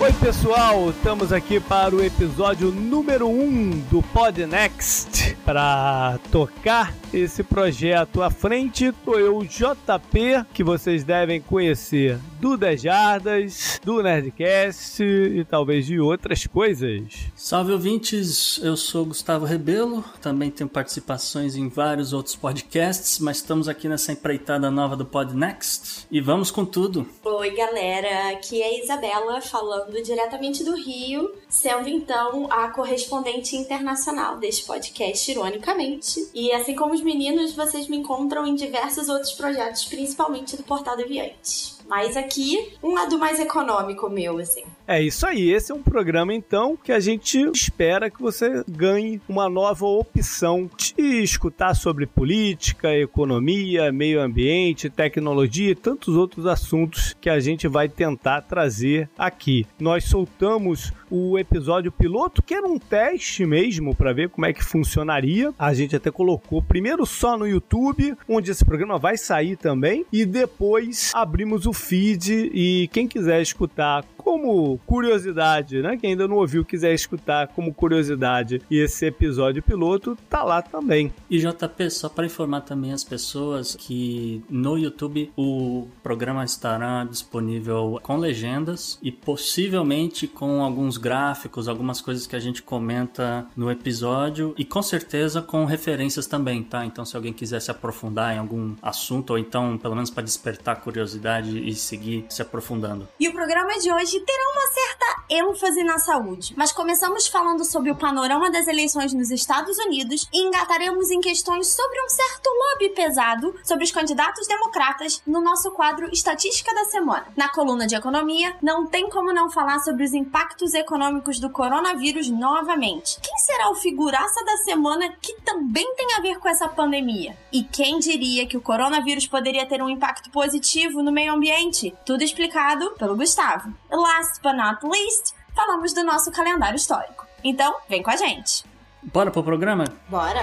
Oi, pessoal, estamos aqui para o episódio número 1 um do Pod Next para tocar esse projeto à frente. Tô eu, JP, que vocês devem conhecer do Dejardas, do Nerdcast e talvez de outras coisas. Salve ouvintes, eu sou Gustavo Rebelo, também tenho participações em vários outros podcasts, mas estamos aqui nessa empreitada nova do Pod Next e vamos com tudo. Oi, galera, aqui é a Isabela falando diretamente do Rio, sendo então a correspondente internacional deste podcast, ironicamente. E assim como os meninos, vocês me encontram em diversos outros projetos, principalmente do Portal Deviante. Mas aqui, um lado mais econômico meu, assim. É isso aí, esse é um programa então que a gente espera que você ganhe uma nova opção de escutar sobre política, economia, meio ambiente, tecnologia e tantos outros assuntos que a gente vai tentar trazer aqui. Nós soltamos o episódio piloto, que era um teste mesmo para ver como é que funcionaria. A gente até colocou primeiro só no YouTube, onde esse programa vai sair também, e depois abrimos o feed e quem quiser escutar como curiosidade, né? Quem ainda não ouviu quiser escutar como curiosidade e esse episódio piloto tá lá também. E JP, só para informar também as pessoas que no YouTube o programa estará disponível com legendas e possivelmente com alguns gráficos, algumas coisas que a gente comenta no episódio e com certeza com referências também, tá? Então se alguém quiser se aprofundar em algum assunto ou então pelo menos para despertar curiosidade e seguir se aprofundando. E o programa de hoje terá uma certa ênfase na saúde. Mas começamos falando sobre o panorama das eleições nos Estados Unidos e engataremos em questões sobre um certo lobby pesado sobre os candidatos democratas no nosso quadro Estatística da Semana. Na coluna de economia, não tem como não falar sobre os impactos econômicos do coronavírus novamente. Quem será o figuraça da semana que também tem a ver com essa pandemia? E quem diria que o coronavírus poderia ter um impacto positivo no meio ambiente? Tudo explicado pelo Gustavo. Last but not least, falamos do nosso calendário histórico. Então, vem com a gente. Bora pro programa? Bora!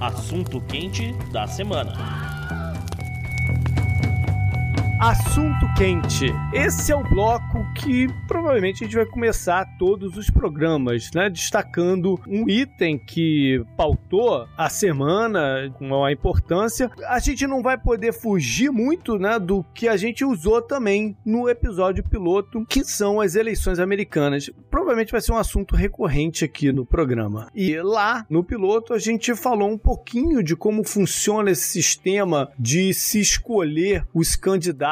Assunto quente da semana. Assunto quente. Esse é o bloco que provavelmente a gente vai começar todos os programas, né? Destacando um item que pautou a semana com a importância. A gente não vai poder fugir muito, né, do que a gente usou também no episódio piloto, que são as eleições americanas. Provavelmente vai ser um assunto recorrente aqui no programa. E lá no piloto a gente falou um pouquinho de como funciona esse sistema de se escolher os candidatos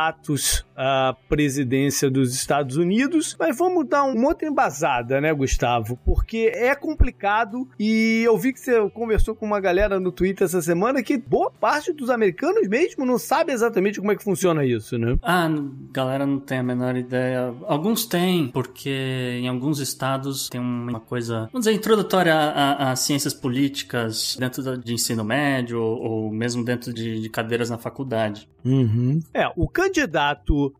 à presidência dos Estados Unidos. Mas vamos dar uma outra embasada, né, Gustavo? Porque é complicado e eu vi que você conversou com uma galera no Twitter essa semana que boa parte dos americanos mesmo não sabe exatamente como é que funciona isso, né? Ah, galera não tem a menor ideia. Alguns têm, porque em alguns estados tem uma coisa, vamos dizer, introdutória a, a ciências políticas dentro de ensino médio ou, ou mesmo dentro de, de cadeiras na faculdade. Uhum. É, o candidato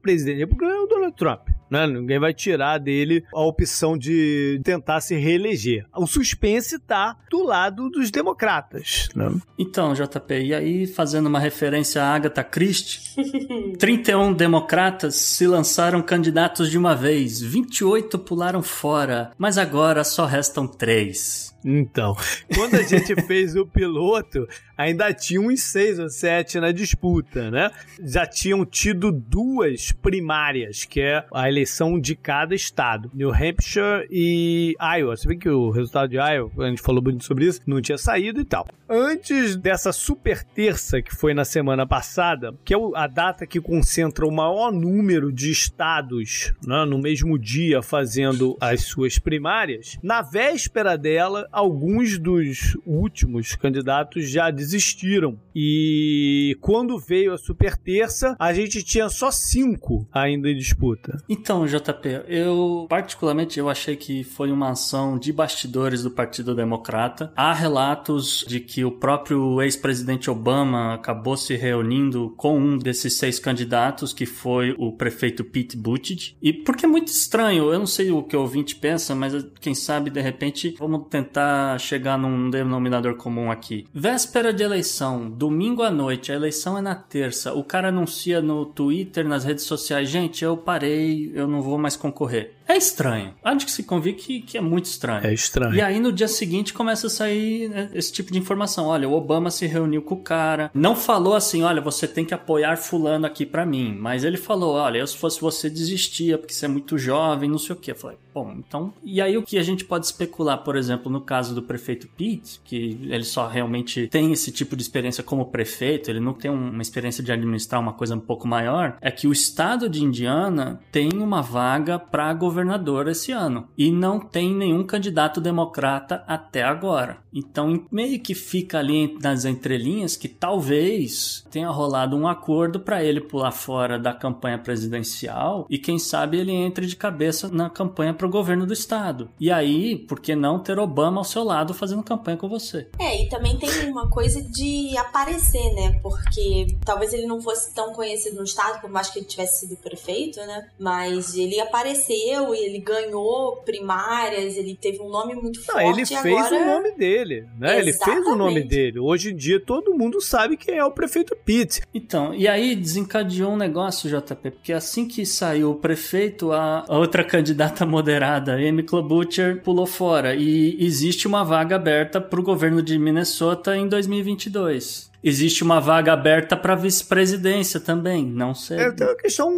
presidente é o Donald Trump. Né? Ninguém vai tirar dele a opção de tentar se reeleger. O suspense tá do lado dos democratas. Né? Então, JP, e aí fazendo uma referência a Agatha Christie, 31 democratas se lançaram candidatos de uma vez, 28 pularam fora, mas agora só restam três. Então, quando a gente fez o piloto, ainda tinha uns seis ou sete na disputa, né? Já tinham tido duas primárias, que é a eleição de cada estado, New Hampshire e Iowa. Se bem que o resultado de Iowa, a gente falou muito sobre isso, não tinha saído e tal. Antes dessa super terça que foi na semana passada, que é a data que concentra o maior número de estados né, no mesmo dia fazendo as suas primárias, na véspera dela alguns dos últimos candidatos já desistiram. E quando veio a super terça, a gente tinha só cinco ainda em disputa. Então, JP, eu particularmente eu achei que foi uma ação de bastidores do Partido Democrata. Há relatos de que o próprio ex-presidente Obama acabou se reunindo com um desses seis candidatos, que foi o prefeito Pete Buttigieg. E porque é muito estranho, eu não sei o que o ouvinte pensa, mas quem sabe de repente vamos tentar chegar num denominador comum aqui. Véspera de eleição, domingo à noite, a eleição é na terça. O cara anuncia no Twitter, nas redes sociais, gente, eu parei, eu não vou mais concorrer. É estranho. Há de que se convir que, que é muito estranho. É estranho. E aí no dia seguinte começa a sair né, esse tipo de informação. Olha, o Obama se reuniu com o cara. Não falou assim, olha, você tem que apoiar fulano aqui para mim. Mas ele falou, olha, eu se fosse você desistia, porque você é muito jovem, não sei o que. Eu falei, bom, então... E aí o que a gente pode especular, por exemplo, no caso do prefeito Pete, que ele só realmente tem esse tipo de experiência como prefeito, ele não tem uma experiência de administrar uma coisa um pouco maior, é que o estado de Indiana tem uma vaga para governar governador esse ano. E não tem nenhum candidato democrata até agora. Então, meio que fica ali nas entrelinhas que talvez tenha rolado um acordo para ele pular fora da campanha presidencial e quem sabe ele entre de cabeça na campanha para o governo do estado. E aí, por que não ter Obama ao seu lado fazendo campanha com você? É, e também tem uma coisa de aparecer, né? Porque talvez ele não fosse tão conhecido no estado, por mais que ele tivesse sido prefeito, né? Mas ele apareceu e ele ganhou primárias, ele teve um nome muito forte. Não, ele fez agora... o nome dele, né? Exatamente. Ele fez o nome dele. Hoje em dia todo mundo sabe quem é o prefeito Pitt. Então, e aí desencadeou um negócio, JP, porque assim que saiu o prefeito, a outra candidata moderada, Amy Klobuchar, pulou fora e existe uma vaga aberta para o governo de Minnesota em 2022 existe uma vaga aberta para vice-presidência também, não sei. É, uma questão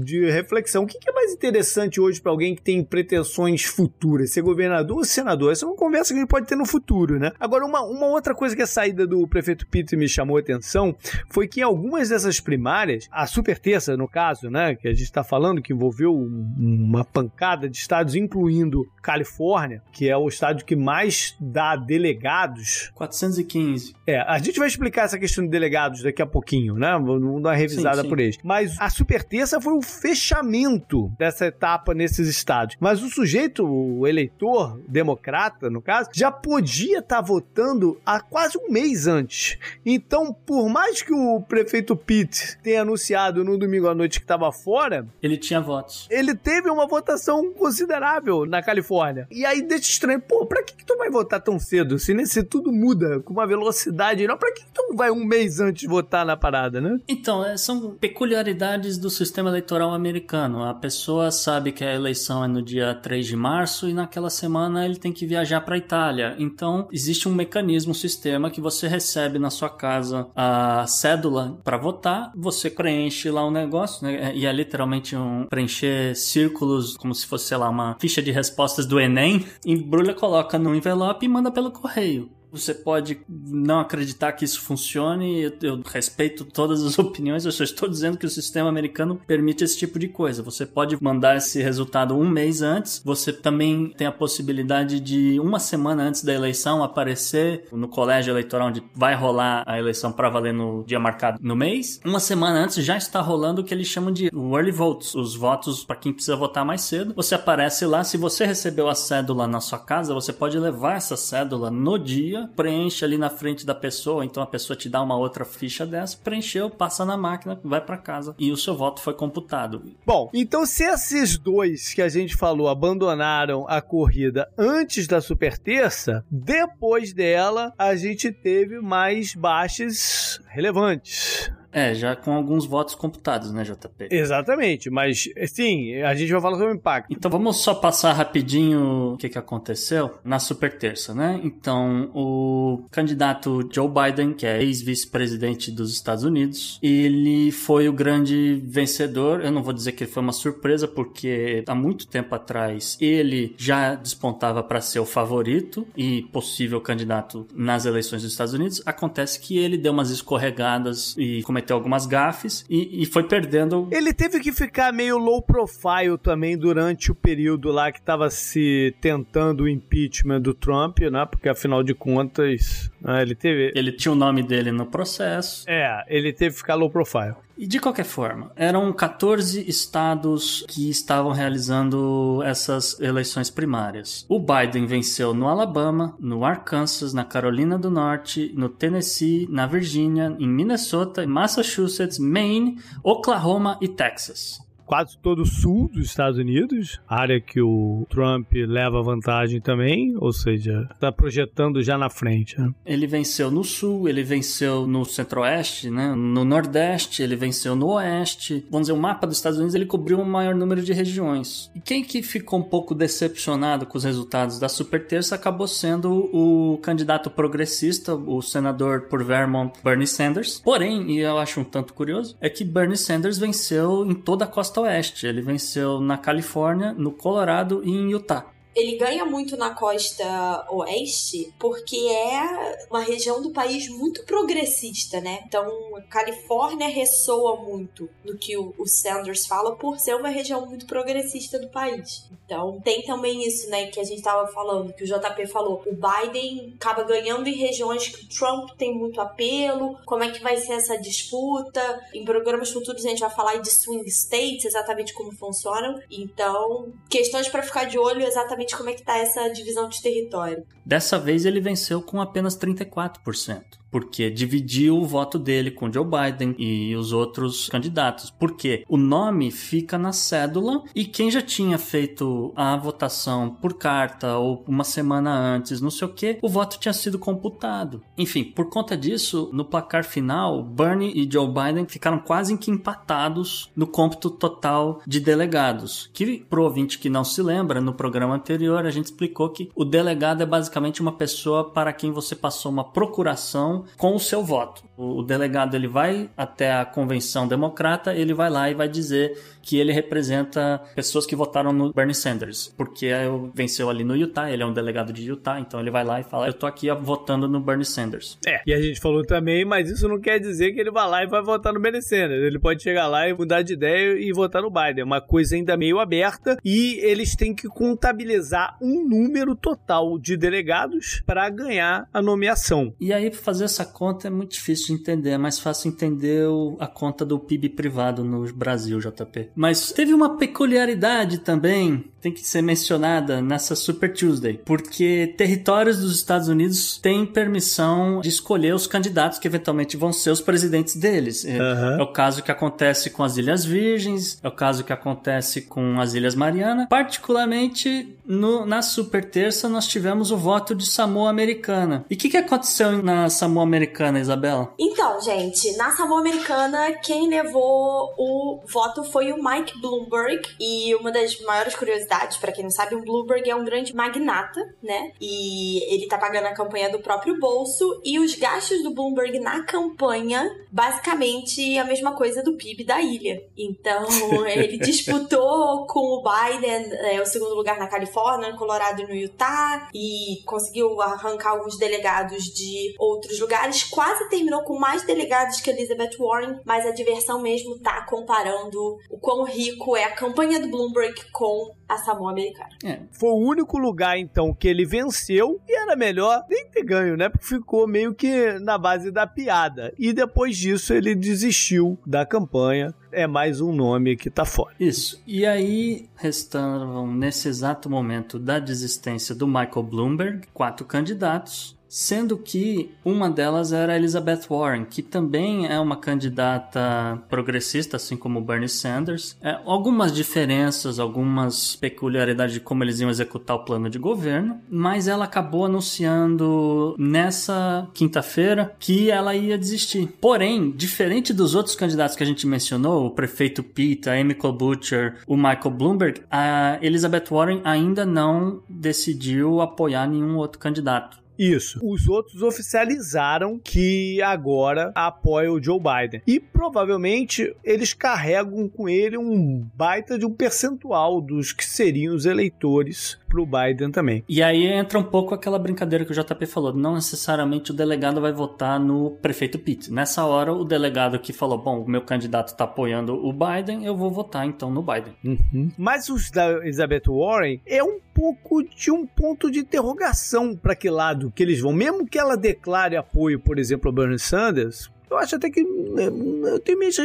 de reflexão. O que é mais interessante hoje para alguém que tem pretensões futuras? Ser governador ou senador? Essa é uma conversa que a gente pode ter no futuro, né? Agora, uma, uma outra coisa que a saída do prefeito Peter me chamou a atenção foi que em algumas dessas primárias, a super terça, no caso, né, que a gente está falando, que envolveu uma pancada de estados, incluindo Califórnia, que é o estado que mais dá delegados. 415. É, a gente vai explicar essa questão de delegados daqui a pouquinho, né? Vamos dar uma revisada sim, sim. por eles. Mas a super terça foi o fechamento dessa etapa nesses estados. Mas o sujeito, o eleitor democrata, no caso, já podia estar tá votando há quase um mês antes. Então, por mais que o prefeito Pitt tenha anunciado no domingo à noite que estava fora, ele tinha votos. Ele teve uma votação considerável na Califórnia. E aí deixa estranho, pô, pra que, que tu vai votar tão cedo? Se, se tudo muda com uma velocidade, não, pra que, tu vai um mês antes votar na parada, né? Então, é, são peculiaridades do sistema eleitoral americano. A pessoa sabe que a eleição é no dia 3 de março e naquela semana ele tem que viajar para Itália. Então, existe um mecanismo, um sistema que você recebe na sua casa a cédula para votar, você preenche lá o um negócio, né? E é literalmente um preencher círculos como se fosse, sei lá, uma ficha de respostas do Enem, embrulha, coloca no envelope e manda pelo correio. Você pode não acreditar que isso funcione, eu, eu, respeito todas as opiniões, eu só estou dizendo que o sistema americano permite esse tipo de coisa. Você pode mandar esse resultado um mês antes, você também tem a possibilidade de uma semana antes da eleição aparecer no colégio eleitoral onde vai rolar a eleição para valer no dia marcado no mês. Uma semana antes já está rolando o que eles chamam de early votes, os votos para quem precisa votar mais cedo. Você aparece lá, se você recebeu a cédula na sua casa, você pode levar essa cédula no dia preenche ali na frente da pessoa, então a pessoa te dá uma outra ficha dessa, preencheu, passa na máquina, vai para casa e o seu voto foi computado. Bom, então se esses dois que a gente falou abandonaram a corrida antes da super terça, depois dela a gente teve mais baixas relevantes. É, já com alguns votos computados, né, JP? Exatamente, mas sim, a gente vai falar sobre o impacto. Então vamos só passar rapidinho o que, que aconteceu na super terça, né? Então, o candidato Joe Biden, que é ex-vice-presidente dos Estados Unidos, ele foi o grande vencedor. Eu não vou dizer que ele foi uma surpresa, porque há muito tempo atrás ele já despontava para ser o favorito e possível candidato nas eleições dos Estados Unidos. Acontece que ele deu umas escorregadas e começou cometeu algumas gafes e, e foi perdendo. Ele teve que ficar meio low profile também durante o período lá que estava se tentando o impeachment do Trump, né? Porque afinal de contas, né, ele teve. Ele tinha o nome dele no processo. É, ele teve que ficar low profile. E de qualquer forma, eram 14 estados que estavam realizando essas eleições primárias. O Biden venceu no Alabama, no Arkansas, na Carolina do Norte, no Tennessee, na Virgínia, em Minnesota, Massachusetts, Maine, Oklahoma e Texas quase todo o sul dos Estados Unidos, área que o Trump leva vantagem também, ou seja, está projetando já na frente. Né? Ele venceu no sul, ele venceu no centro-oeste, né? no nordeste, ele venceu no oeste. Vamos dizer, o mapa dos Estados Unidos ele cobriu um maior número de regiões. E quem que ficou um pouco decepcionado com os resultados da super terça acabou sendo o candidato progressista, o senador por Vermont, Bernie Sanders. Porém, e eu acho um tanto curioso, é que Bernie Sanders venceu em toda a costa oeste. Ele venceu na Califórnia, no Colorado e em Utah ele ganha muito na costa oeste porque é uma região do país muito progressista, né? Então, a Califórnia ressoa muito no que o, Sanders fala por ser uma região muito progressista do país. Então, tem também isso, né, que a gente tava falando, que o JP falou. O Biden acaba ganhando em regiões que o Trump tem muito apelo. Como é que vai ser essa disputa? Em programas futuros a gente vai falar de swing states, exatamente como funcionam. Então, questões para ficar de olho exatamente como é que tá essa divisão de território. Dessa vez ele venceu com apenas 34% porque dividiu o voto dele com Joe Biden e os outros candidatos. Porque o nome fica na cédula e quem já tinha feito a votação por carta ou uma semana antes, não sei o que, o voto tinha sido computado. Enfim, por conta disso, no placar final, Bernie e Joe Biden ficaram quase que empatados no cômputo total de delegados. Que pro ouvinte que não se lembra, no programa anterior a gente explicou que o delegado é basicamente uma pessoa para quem você passou uma procuração com o seu voto. O, delegado ele vai até a convenção democrata, ele vai lá e vai dizer que ele representa pessoas que votaram no Bernie Sanders, porque venceu ali no Utah, ele é um delegado de Utah, então ele vai lá e fala: "Eu tô aqui votando no Bernie Sanders". É, e a gente falou também, mas isso não quer dizer que ele vai lá e vai votar no Bernie Sanders. Ele pode chegar lá e mudar de ideia e votar no Biden. É uma coisa ainda meio aberta e eles têm que contabilizar um número total de delegados para ganhar a nomeação. E aí fazer essa conta é muito difícil de entender, é mais fácil entender a conta do PIB privado no Brasil, JP. Mas teve uma peculiaridade também tem que ser mencionada nessa Super Tuesday, porque territórios dos Estados Unidos têm permissão de escolher os candidatos que eventualmente vão ser os presidentes deles. Uhum. É, o caso que acontece com as Ilhas Virgens, é o caso que acontece com as Ilhas Mariana. Particularmente no, na Super Terça nós tivemos o voto de Samoa Americana. E o que, que aconteceu na Samoa Americana, Isabela? Então, gente, na Samoa Americana quem levou o voto foi o Mike Bloomberg e uma das maiores curiosidades curiosidade, para quem não sabe, o Bloomberg é um grande magnata, né? E ele tá pagando a campanha do próprio bolso e os gastos do Bloomberg na campanha, basicamente a mesma coisa do PIB da ilha. Então, ele disputou com o Biden é, o segundo lugar na Califórnia, no Colorado e no Utah e conseguiu arrancar alguns delegados de outros lugares. Quase terminou com mais delegados que Elizabeth Warren, mas a diversão mesmo tá comparando o quão rico é a campanha do Bloomberg com a Samoa Americana. É. Foi o único lugar, então, que ele venceu e era melhor nem ter ganho, né? Porque ficou meio que na base da piada. E depois disso ele desistiu da campanha. É mais um nome que tá fora. Isso. E aí restavam, nesse exato momento da desistência do Michael Bloomberg, quatro candidatos sendo que uma delas era Elizabeth Warren, que também é uma candidata progressista, assim como Bernie Sanders. É, algumas diferenças, algumas peculiaridades de como eles iam executar o plano de governo, mas ela acabou anunciando nessa quinta-feira que ela ia desistir. Porém, diferente dos outros candidatos que a gente mencionou, o prefeito Pete, a Amy Klobuchar, o Michael Bloomberg, a Elizabeth Warren ainda não decidiu apoiar nenhum outro candidato. Isso. Os outros oficializaram que agora apoiam o Joe Biden. E provavelmente eles carregam com ele um baita de um percentual dos que seriam os eleitores pro Biden também. E aí entra um pouco aquela brincadeira que o JP falou, não necessariamente o delegado vai votar no prefeito Pitt. Nessa hora, o delegado que falou, bom, o meu candidato tá apoiando o Biden, eu vou votar então no Biden. Uhum. Mas os da Elizabeth Warren é um pouco de um ponto de interrogação para que lado que eles vão. Mesmo que ela declare apoio, por exemplo, ao Bernie Sanders, eu acho até que né, eu tenho minhas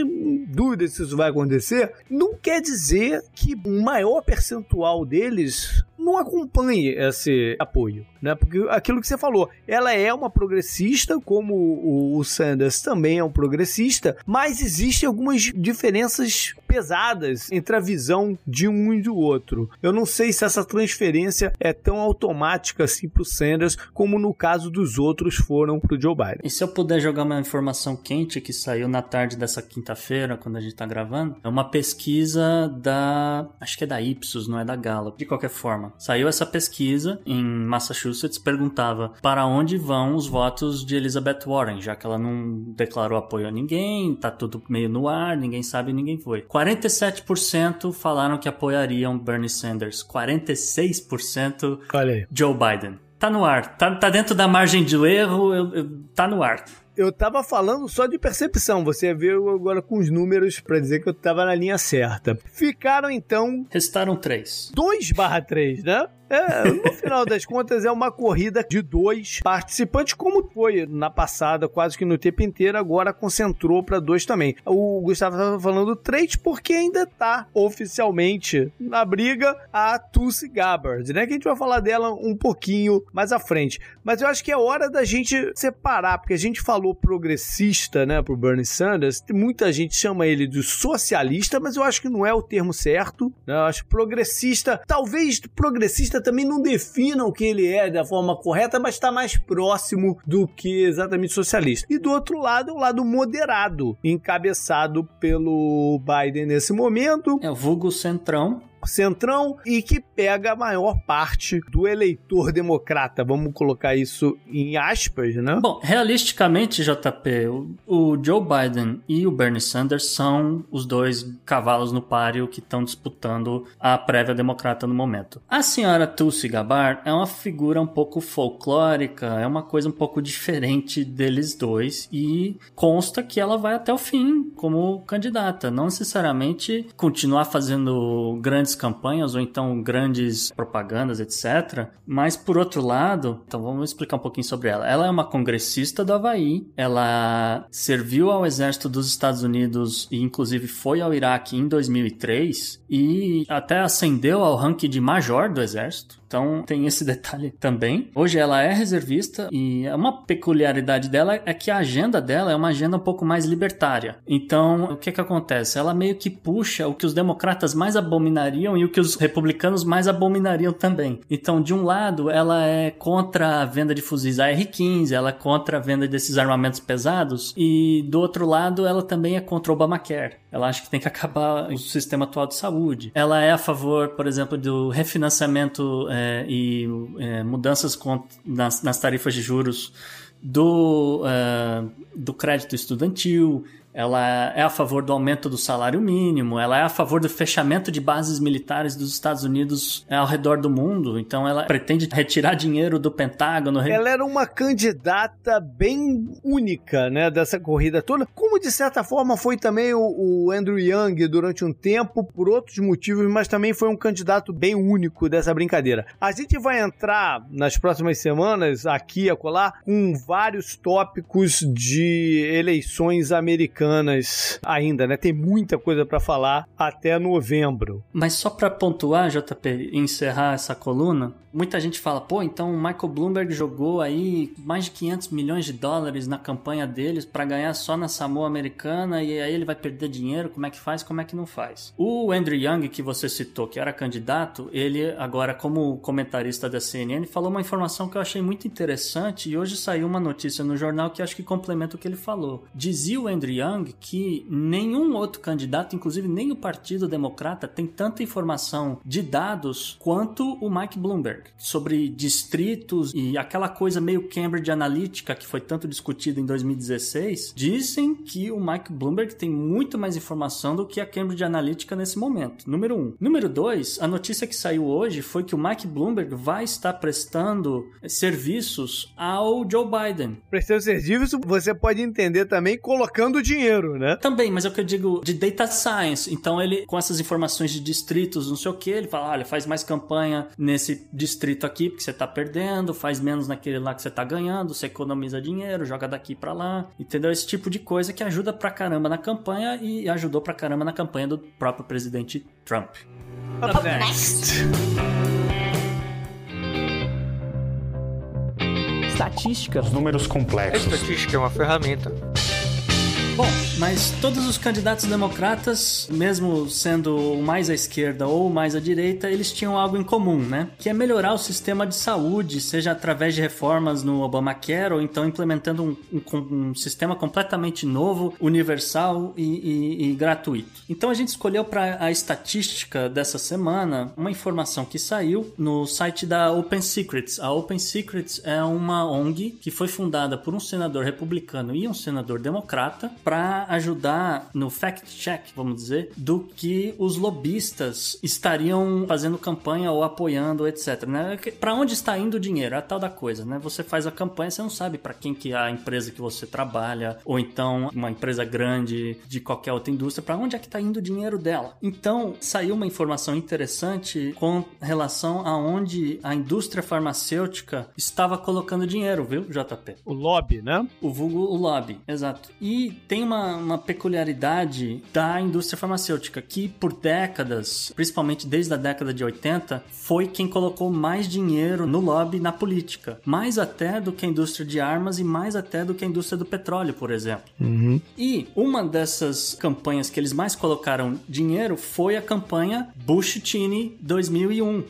dúvidas se isso vai acontecer. Não quer dizer que o maior percentual deles não acompanhe esse apoio, né? Porque aquilo que você falou, ela é uma progressista, como o Sanders também é um progressista, mas existem algumas diferenças pesadas entre a visão de um e do outro. Eu não sei se essa transferência é tão automática assim para o Sanders como no caso dos outros foram para o Joe Biden. E se eu puder jogar uma informação quente que saiu na tarde dessa quinta-feira, quando a gente está gravando, é uma pesquisa da, acho que é da Ipsos, não é da Gallup. De qualquer forma, saiu essa pesquisa em Massachusetts, perguntava para onde vão os votos de Elizabeth Warren, já que ela não declarou apoio a ninguém, tá tudo meio no ar, ninguém sabe, ninguém foi. 47% falaram que apoiariam Bernie Sanders, 46% Joe Biden. Tá no ar, tá, tá dentro da margem de erro, eu, eu, tá no ar. Eu tava falando só de percepção, você viu agora com os números para dizer que eu tava na linha certa. Ficaram então. Restaram três. 2 barra 3, né? É, no final das contas, é uma corrida de dois participantes, como foi na passada, quase que no tempo inteiro, agora concentrou para dois também. O Gustavo estava falando três porque ainda tá oficialmente na briga a Tulsi Gabbard, né? Que a gente vai falar dela um pouquinho mais à frente. Mas eu acho que é hora da gente separar, porque a gente falou progressista, né, pro Bernie Sanders, muita gente chama ele de socialista, mas eu acho que não é o termo certo. Né? Eu acho progressista, talvez progressista também não definam o que ele é da forma correta, mas está mais próximo do que exatamente socialista. E do outro lado, o lado moderado, encabeçado pelo Biden nesse momento. É o vulgo centrão centrão e que pega a maior parte do eleitor democrata. Vamos colocar isso em aspas, né? Bom, realisticamente, JP, o, Joe Biden e o Bernie Sanders são os dois cavalos no páreo que estão disputando a prévia democrata no momento. A senhora Tulsi Gabbard é uma figura um pouco folclórica, é uma coisa um pouco diferente deles dois e consta que ela vai até o fim como candidata, não necessariamente continuar fazendo grandes campanhas ou então grandes propagandas, etc. Mas por outro lado, então vamos explicar um pouquinho sobre ela. Ela é uma congressista do Havaí, ela serviu ao exército dos Estados Unidos e inclusive foi ao Iraque em 2003 e até ascendeu ao ranking de major do exército. Então tem esse detalhe também. Hoje ela é reservista e uma peculiaridade dela é que a agenda dela é uma agenda um pouco mais libertária. Então o que que acontece? Ela meio que puxa o que os democratas mais abominariam e o que os republicanos mais abominariam também. Então de um lado ela é contra a venda de fuzis AR-15, ela é contra a venda desses armamentos pesados e do outro lado ela também é contra o Obamacare. Ela acha que tem que acabar o sistema atual de saúde. Ela é a favor, por exemplo, do refinanciamento é, e é, mudanças nas, nas, tarifas de juros do, é, do crédito estudantil ela é a favor do aumento do salário mínimo, ela é a favor do fechamento de bases militares dos Estados Unidos ao redor do mundo, então ela pretende retirar dinheiro do Pentágono. Ela era uma candidata bem única, né, dessa corrida toda, como de certa forma foi também o, o Andrew Young durante um tempo, por outros motivos, mas também foi um candidato bem único dessa brincadeira. A gente vai entrar nas próximas semanas, aqui a colar, com vários tópicos de eleições americanas americanas ainda, né? Tem muita coisa para falar até novembro. Mas só para pontuar, JP, e encerrar essa coluna, muita gente fala, pô, então o Michael Bloomberg jogou aí mais de 500 milhões de dólares na campanha deles para ganhar só na Samoa americana e aí ele vai perder dinheiro, como é que faz, como é que não faz? O Andrew Young, que você citou, que era candidato, ele agora como comentarista da CNN falou uma informação que eu achei muito interessante e hoje saiu uma notícia no jornal que acho que complementa o que ele falou. Dizia o Andrew Young Que nenhum outro candidato, inclusive nem o Partido Democrata, tem tanta informação de dados quanto o Mike Bloomberg sobre distritos e aquela coisa meio Cambridge Analytica que foi tanto discutida em 2016. Dizem que o Mike Bloomberg tem muito mais informação do que a Cambridge Analytica nesse momento. Número um. Número dois, a notícia que saiu hoje foi que o Mike Bloomberg vai estar prestando serviços ao Joe Biden. Prestando serviço, você pode entender também colocando dinheiro, né? Também, mas é o que eu digo de data science. Então ele, com essas informações de distritos, não sei o que, ele fala, olha, faz mais campanha nesse distrito aqui porque você tá perdendo, faz menos naquele lá que você tá ganhando, você economiza dinheiro, joga daqui para lá, entendeu? Esse tipo de coisa que ajuda pra caramba na campanha e ajudou pra caramba na campanha do próprio presidente Trump. Up next. Estatística. Os números A complexos. estatística é uma ferramenta. Bom, mas todos os candidatos democratas, mesmo sendo mais à esquerda ou mais à direita, eles tinham algo em comum, né? Que é melhorar o sistema de saúde, seja através de reformas no Obamacare ou então implementando um, um- um sistema completamente novo, universal e, e- e gratuito. Então a gente escolheu para a estatística dessa semana uma informação que saiu no site da Open Secrets. A Open Secrets é uma ONG que foi fundada por um senador republicano e um senador democrata para ajudar no fact-check, vamos dizer, do que os lobistas estariam fazendo campanha ou apoiando, etc. Né? Para onde está indo o dinheiro? É a tal da coisa, né? Você faz a campanha, você não sabe para quem que é a empresa que você trabalha, ou então uma empresa grande de qualquer outra indústria, para onde é que está indo o dinheiro dela. Então, saiu uma informação interessante com relação a onde a indústria farmacêutica estava colocando dinheiro, viu, JP? O lobby, né? O vulgo o lobby, exato. E tem uma, uma peculiaridade da indústria farmacêutica que por décadas, principalmente desde a década de 80, foi quem colocou mais dinheiro no lobby na política. Mais até do que a indústria de armas e mais até do que a indústria do petróleo, por exemplo. E uma dessas campanhas que eles mais colocaram dinheiro foi a campanha Bush-Cheney 2001.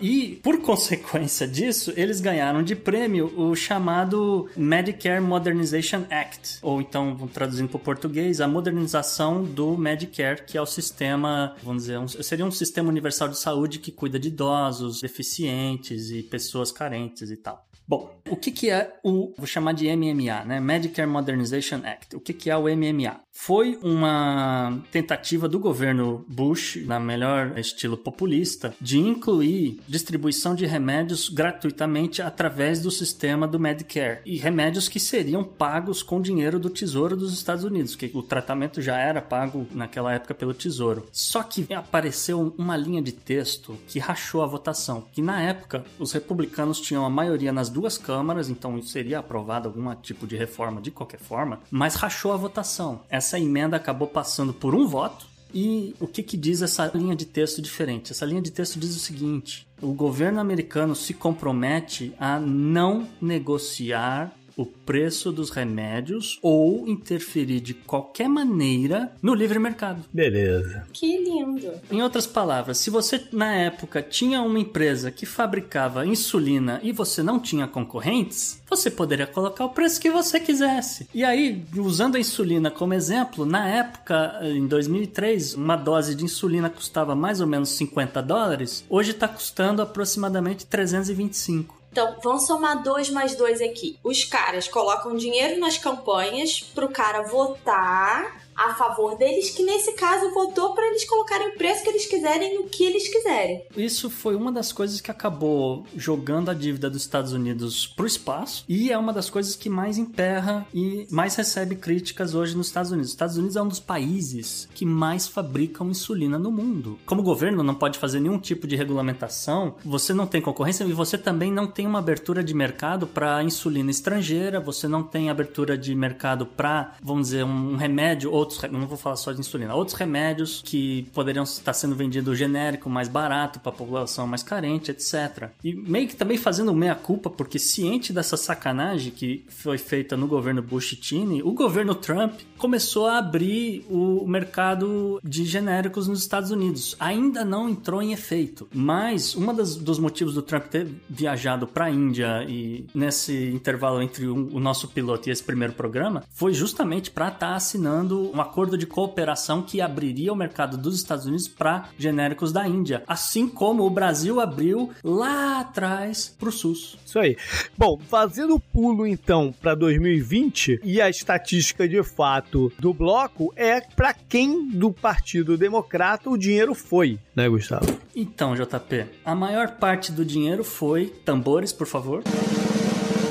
E, por consequência disso, eles ganharam de prêmio o chamado Medicare Modernization Act, ou então, traduzindo para o português, a modernização do Medicare, que é o sistema, vamos dizer, um- seria um sistema universal de saúde que cuida de idosos, deficientes e pessoas carentes e tal. Bom, o que, que é o, vou chamar de MMA, né? Medicare Modernization Act. O que, que é o MMA? Foi uma tentativa do governo Bush, na melhor estilo populista, de incluir distribuição de remédios gratuitamente através do sistema do Medicare. E remédios que seriam pagos com dinheiro do Tesouro dos Estados Unidos, que o tratamento já era pago naquela época pelo Tesouro. Só que apareceu uma linha de texto que rachou a votação, que na época os republicanos tinham a maioria nas duas câmaras, então seria aprovado algum tipo de reforma de qualquer forma, mas rachou a votação. Essa emenda acabou passando por um voto. E o que, que diz essa linha de texto diferente? Essa linha de texto diz o seguinte: o governo americano se compromete a não negociar o preço dos remédios ou interferir de qualquer maneira no livre mercado. Beleza. Que lindo. Em outras palavras, se você na época tinha uma empresa que fabricava insulina e você não tinha concorrentes, você poderia colocar o preço que você quisesse. E aí, usando a insulina como exemplo, na época, em 2003, uma dose de insulina custava mais ou menos 50 dólares, hoje está custando aproximadamente 325. Então, vamos somar dois mais dois aqui. Os caras colocam dinheiro nas campanhas pro cara votar a favor deles, que nesse caso votou para eles colocarem o preço que eles quiserem no que eles quiserem. Isso foi uma das coisas que acabou jogando a dívida dos Estados Unidos pro espaço e é uma das coisas que mais emperra e mais recebe críticas hoje nos Estados Unidos. Os Estados Unidos é um dos países que mais fabricam insulina no mundo. Como o governo não pode fazer nenhum tipo de regulamentação, você não tem concorrência e você também não tem uma abertura de mercado para insulina estrangeira, você não tem abertura de mercado para, vamos dizer, um remédio ou outros, não vou falar só de insulina, outros remédios que poderiam estar sendo vendidos genérico, mais barato para a população mais carente, etc. E meio que também fazendo meia culpa, porque ciente dessa sacanagem que foi feita no governo Bush Cheney, o governo Trump começou a abrir o mercado de genéricos nos Estados Unidos. Ainda não entrou em efeito, mas um dos motivos do Trump ter viajado para a Índia e nesse intervalo entre o nosso piloto e esse primeiro programa foi justamente para estar tá assinando um acordo de cooperação que abriria o mercado dos Estados Unidos para genéricos da Índia, assim como o Brasil abriu lá atrás para o SUS. Isso aí. Bom, fazendo o pulo então para 2020 e a estatística de fato do bloco é para quem do Partido Democrata o dinheiro foi, né, Gustavo? Então, JP, a maior parte do dinheiro foi tambores, por favor.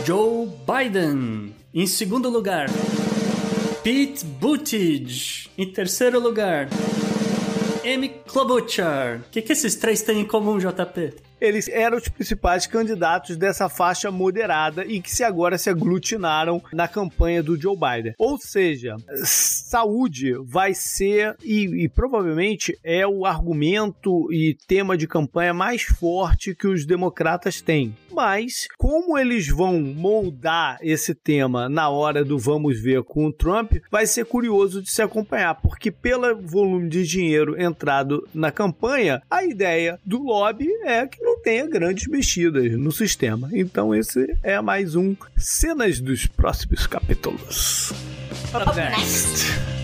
Joe Biden. Em segundo lugar, Pete Buttigieg. Em terceiro lugar, Amy Klobuchar. O que, que esses três têm em comum, JP? Eles eram os principais candidatos dessa faixa moderada e que se agora se aglutinaram na campanha do Joe Biden. Ou seja, saúde vai ser e, e provavelmente é o argumento e tema de campanha mais forte que os democratas têm. Mas como eles vão moldar esse tema na hora do vamos ver com o Trump, vai ser curioso de se acompanhar, porque pelo volume de dinheiro entrado na campanha, a ideia do lobby é que não tenha grandes mexidas no sistema. Então esse é mais um cenas dos próximos capítulos. Up next.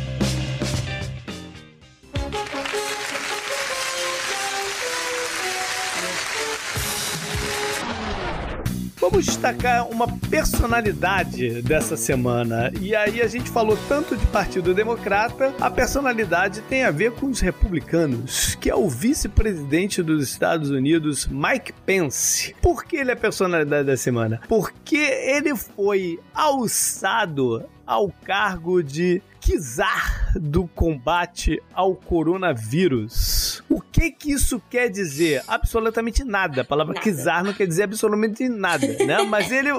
Vamos destacar uma personalidade dessa semana. E aí a gente falou tanto de Partido Democrata, a personalidade tem a ver com os republicanos, que é o vice-presidente dos Estados Unidos, Mike Pence. Por que ele é a personalidade da semana? Porque ele foi alçado ao cargo de czar do combate ao coronavírus. O que que isso quer dizer? Absolutamente nada. A palavra nada. czar não quer dizer absolutamente nada, né? Mas ele,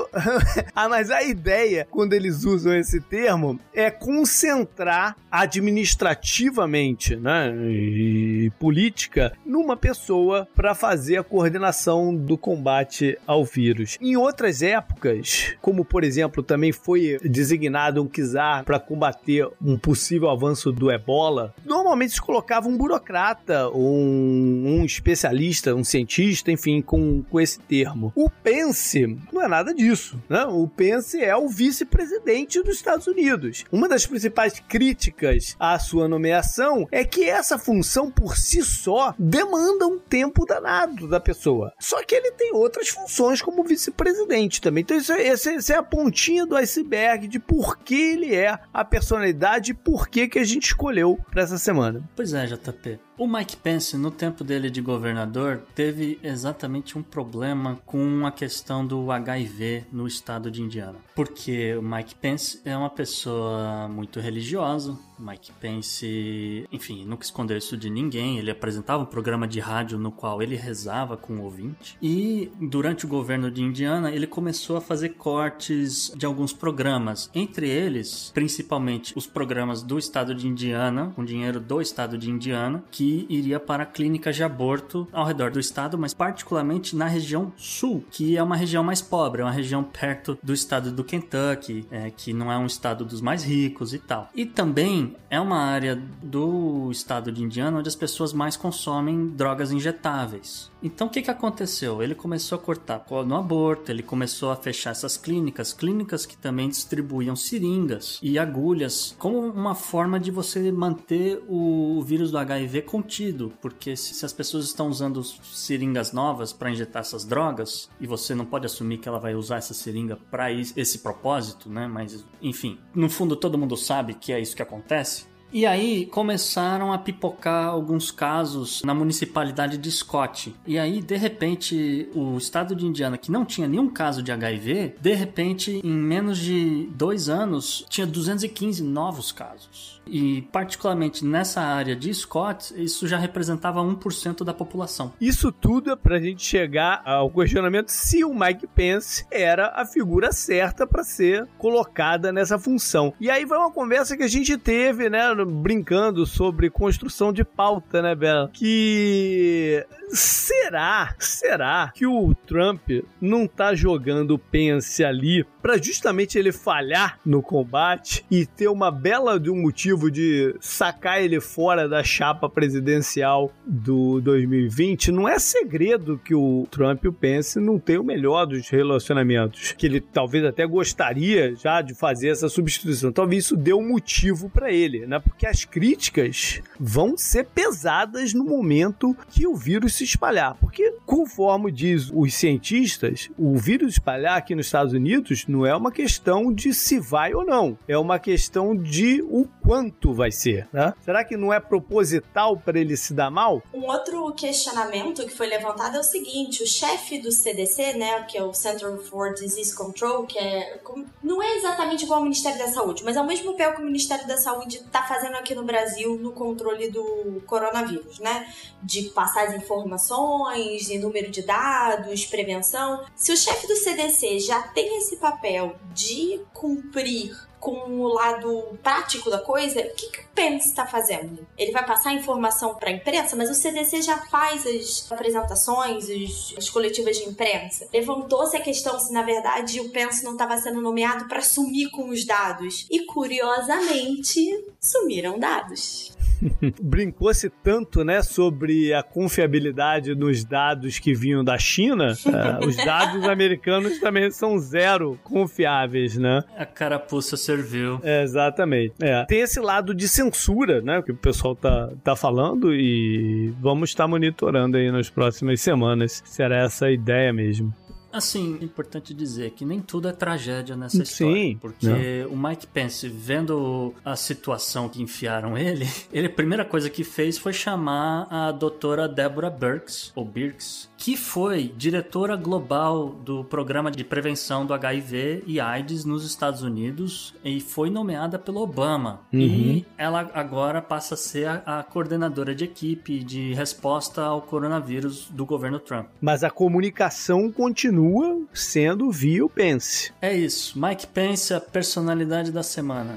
ah, mas a ideia quando eles usam esse termo é concentrar administrativamente, né, e política numa pessoa para fazer a coordenação do combate ao vírus. Em outras épocas, como por exemplo, também foi designado um czar para combater um possível avanço do ebola, normalmente se colocava um burocrata, um, um especialista, um cientista, enfim, com, com esse termo. O Pence não é nada disso, né? O Pence é o vice-presidente dos Estados Unidos. Uma das principais críticas à sua nomeação é que essa função por si só demanda um tempo danado da pessoa. Só que ele tem outras funções como vice-presidente também. Então, isso, é, essa é a pontinha do iceberg de por que ele é a personalidade verdade por que, que a gente escolheu para essa semana. Pois é, JP. O Mike Pence, no tempo dele de governador, teve exatamente um problema com a questão do HIV no estado de Indiana. Porque o Mike Pence é uma pessoa muito religiosa. Mike Pence, enfim, nunca escondeu isso de ninguém. Ele apresentava um programa de rádio no qual ele rezava com o ouvinte. E durante o governo de Indiana, ele começou a fazer cortes de alguns programas. Entre eles, principalmente os programas do estado de Indiana, com dinheiro do estado de Indiana, iria para clínicas de aborto ao redor do estado, mas particularmente na região sul, que é uma região mais pobre, é uma região perto do estado do Kentucky, é, que não é um estado dos mais ricos e tal. E também é uma área do estado de Indiana onde as pessoas mais consomem drogas injetáveis. Então o que, que aconteceu? Ele começou a cortar no aborto, ele começou a fechar essas clínicas, clínicas que também distribuíam seringas e agulhas como uma forma de você manter o vírus do HIV contido, porque se, as pessoas estão usando seringas novas para injetar essas drogas e você não pode assumir que ela vai usar essa seringa para esse propósito, né? Mas enfim, no fundo todo mundo sabe que é isso que acontece. E aí começaram a pipocar alguns casos na municipalidade de Scott. E aí, de repente, o estado de Indiana, que não tinha nenhum caso de HIV, de repente, em menos de dois anos, tinha 215 novos casos. E, particularmente nessa área de Scott, isso já representava 1% da população. Isso tudo é para a gente chegar ao questionamento se o Mike Pence era a figura certa para ser colocada nessa função. E aí vai uma conversa que a gente teve, né, brincando sobre construção de pauta, né, Bela? Que será, será que o Trump não tá jogando Pence ali para justamente ele falhar no combate e ter uma bela de um motivo de sacar ele fora da chapa presidencial do 2020? Não é segredo que o Trump e o Pence não têm o melhor dos relacionamentos, que ele talvez até gostaria já de fazer essa substituição. Talvez isso dê um motivo para ele, né? Porque as críticas vão ser pesadas no momento que o vírus se espalhar. Porque, conforme diz os cientistas, o vírus espalhar aqui nos Estados Unidos não é uma questão de se vai ou não, é uma questão de o quanto vai ser, né? Será que não é proposital para ele se dar mal? Um outro questionamento que foi levantado é o seguinte: o chefe do CDC, né, que é o Center for Disease Control, que é não é exatamente igual ao Ministério da Saúde, mas é o mesmo papel que o Ministério da Saúde está fazendo aqui no Brasil no controle do coronavírus, né? De passar as informações, de número de dados, prevenção. Se o chefe do CDC já tem esse papel de cumprir com o lado prático da coisa, o que, que o Pence está fazendo? Ele vai passar informação para a imprensa, mas o CDC já faz as apresentações, as, as coletivas de imprensa. Levantou-se a questão se, na verdade, o Pence não estava sendo nomeado para sumir com os dados. E, curiosamente, sumiram dados. Brincou-se tanto, né, sobre a confiabilidade nos dados que vinham da China. uh, os dados americanos também são zero confiáveis, né? A carapuça serviu. É, exatamente. É. Tem esse lado de censura, né, que o pessoal tá, tá falando e vamos estar monitorando aí nas próximas semanas. Será essa a ideia mesmo. Assim, é importante dizer que nem tudo é tragédia nessa história. Sim. Porque não. o Mike Pence, vendo a situação que enfiaram ele, ele a primeira coisa que fez foi chamar a doutora Deborah Birx, ou Birx, que foi diretora global do programa de prevenção do HIV e AIDS nos Estados Unidos e foi nomeada pelo Obama. Uhum. E ela agora passa a ser a, a, coordenadora de equipe de resposta ao coronavírus do governo Trump. Mas a comunicação continua sendo via o Pence. É isso. Mike Pence, a personalidade da semana.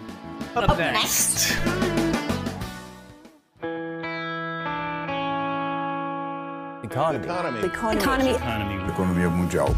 Up next. Economy. Economy. Economy. Economy. Economia mundial.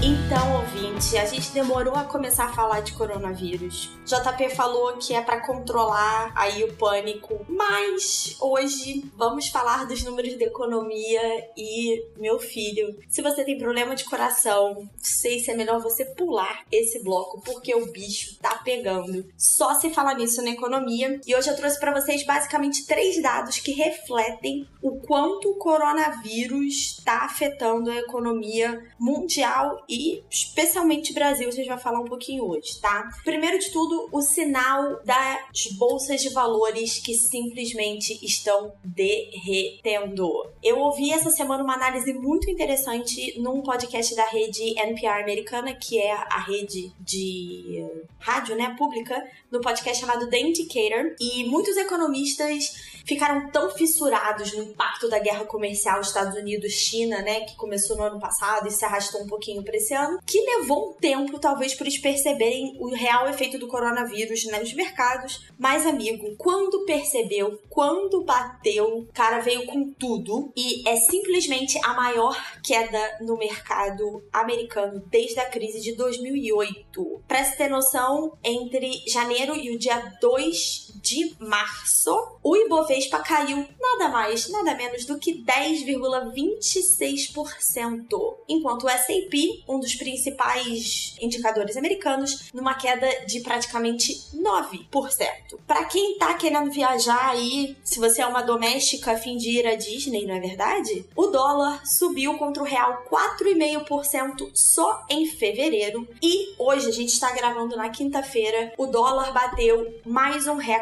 Então, ouvinte, a gente demorou a começar a falar de coronavírus. JP falou que é para controlar aí o pânico, mas hoje vamos falar dos números da economia e meu filho, se você tem problema de coração, sei se é melhor você pular esse bloco porque o bicho tá pegando. Só se falar nisso na economia. E hoje eu trouxe para vocês basicamente três dados que refletem o quanto o coronavírus está afetando a economia mundial e especialmente Brasil, a gente vai falar um pouquinho hoje, tá? Primeiro de tudo, o sinal das bolsas de valores que simplesmente estão derretendo. Eu ouvi essa semana uma análise muito interessante num podcast da rede NPR americana, que é a rede de rádio, né, pública, no podcast chamado The Indicator, e muitos economistas ficaram tão fissurados no impacto da guerra comercial Estados Unidos-China, né, que começou no ano passado e se arrastou um pouquinho para esse ano, que levou um tempo talvez para eles perceberem o real efeito do coronavírus nos mercados. Mas amigo, quando percebeu, quando bateu, o cara veio com tudo e é simplesmente a maior queda no mercado americano desde a crise de 2008. Para se ter noção, entre janeiro e o dia 2 de março, o Ibovespa caiu nada mais, nada menos do que 10,26%, enquanto o S&P, um dos principais indicadores americanos, numa queda de praticamente 9%. Para quem tá querendo viajar aí, se você é uma doméstica a fim de ir à Disney, não é verdade? O dólar subiu contra o real 4,5% só em fevereiro e hoje a gente está gravando na quinta-feira, o dólar bateu mais um recorde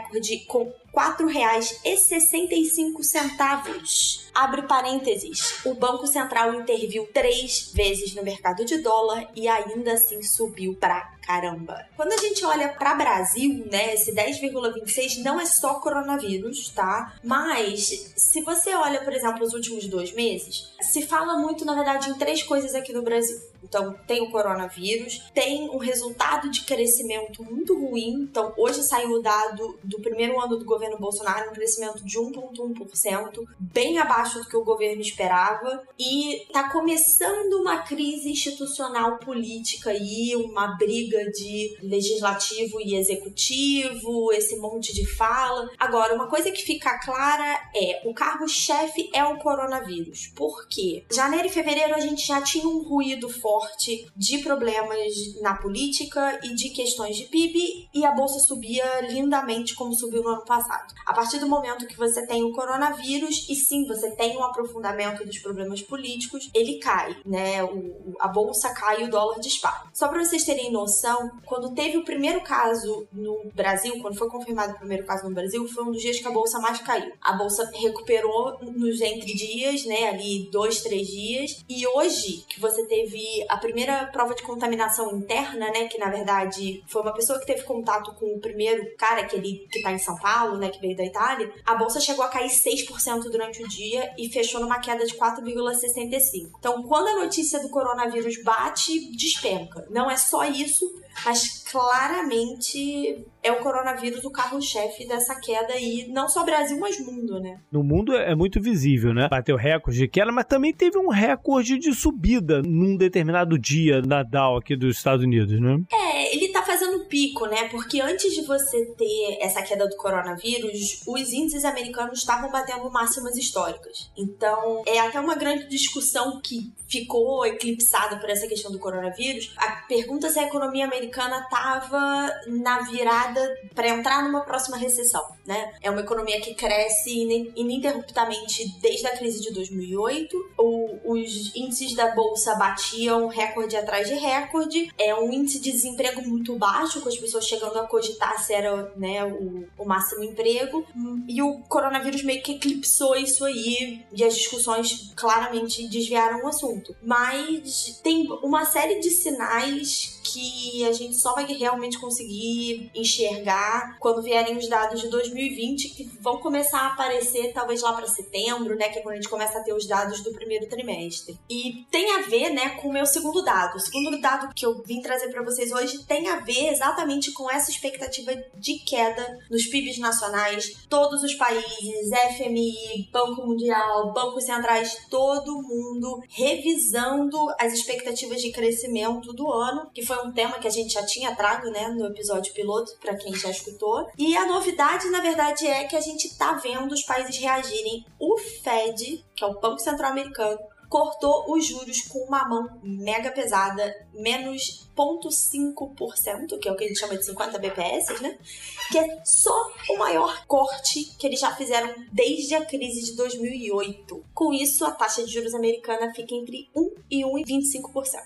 com R$ 4,65. Abre parênteses. O Banco Central interviu três vezes no mercado de dólar e ainda assim subiu pra caramba. Quando a gente olha para Brasil, né, esse 10,26 não é só coronavírus, tá? Mas se você olha, por exemplo, os últimos dois meses, se fala muito, na verdade, em três coisas aqui no Brasil. Então, tem o coronavírus, tem um resultado de crescimento muito ruim. Então, hoje saiu o dado do primeiro ano do governo Bolsonaro, um crescimento de 1,1%, bem abaixo do que o governo esperava. E está começando uma crise institucional política aí, uma briga de legislativo e executivo, esse monte de fala. Agora, uma coisa que fica clara é o cargo-chefe é o coronavírus. Por quê? Janeiro e fevereiro a gente já tinha um ruído forte de problemas na política e de questões de PIB e a bolsa subia lindamente como subiu no ano passado. A partir do momento que você tem o coronavírus e sim, você tem um aprofundamento dos problemas políticos, ele cai, né? O, a bolsa cai e o dólar dispara. Só para vocês terem noção, quando teve o primeiro caso no Brasil, quando foi confirmado o primeiro caso no Brasil, foi um dos dias que a bolsa mais caiu. A bolsa recuperou nos entre dias, né? Ali dois, três dias. E hoje, que você teve a primeira prova de contaminação interna, né? Que na verdade foi uma pessoa que teve contato com o primeiro cara que ele que tá em São Paulo, né? Que veio da Itália. A bolsa chegou a cair 6% durante o dia e fechou numa queda de 4,65. Então, quando a notícia do coronavírus bate, despenca. Não é só isso, mas claramente é o coronavírus o carro-chefe dessa queda aí, não só Brasil, mas mundo, né? No mundo é muito visível, né? Bateu recorde de queda, mas também teve um recorde de subida num determinado dia na Dow aqui dos Estados Unidos, né? É, ele tá fazendo pico, né? Porque antes de você ter essa queda do coronavírus, os índices americanos estavam batendo máximas históricas. Então, é até uma grande discussão que ficou eclipsada por essa questão do coronavírus. A pergunta se a economia americana estava na virada para entrar numa próxima recessão, né? É uma economia que cresce ininterruptamente desde a crise de 2008. O, os índices da bolsa batiam recorde atrás de recorde. É um índice de desemprego muito baixo, com as pessoas chegando a cogitar se era né, o, o máximo emprego. E o coronavírus meio que eclipsou isso aí e as discussões claramente desviaram o assunto. Mas tem uma série de sinais que a gente só vai realmente conseguir enxergar quando vierem os dados de 2020, que vão começar a aparecer talvez lá para setembro, né, que é quando a gente começa a ter os dados do primeiro trimestre. E tem a ver, né, com o meu segundo dado. O segundo dado que eu vim trazer para vocês hoje tem a ver exatamente com essa expectativa de queda nos PIBs nacionais. Todos os países, FMI, Banco Mundial, bancos centrais, todo mundo revisando as expectativas de crescimento do ano, que foi um tema que a gente já tinha trago, né, no episódio piloto, para quem já escutou. E a novidade, na verdade, é que a gente tá vendo os países reagirem. O Fed, que é o Banco Central Americano, cortou os juros com uma mão mega pesada, menos 0,5%, que é o que a gente chama de 50 BPS, né? Que é só o maior corte que eles já fizeram desde a crise de 2008. Com isso, a taxa de juros americana fica entre 1 e 1,25%.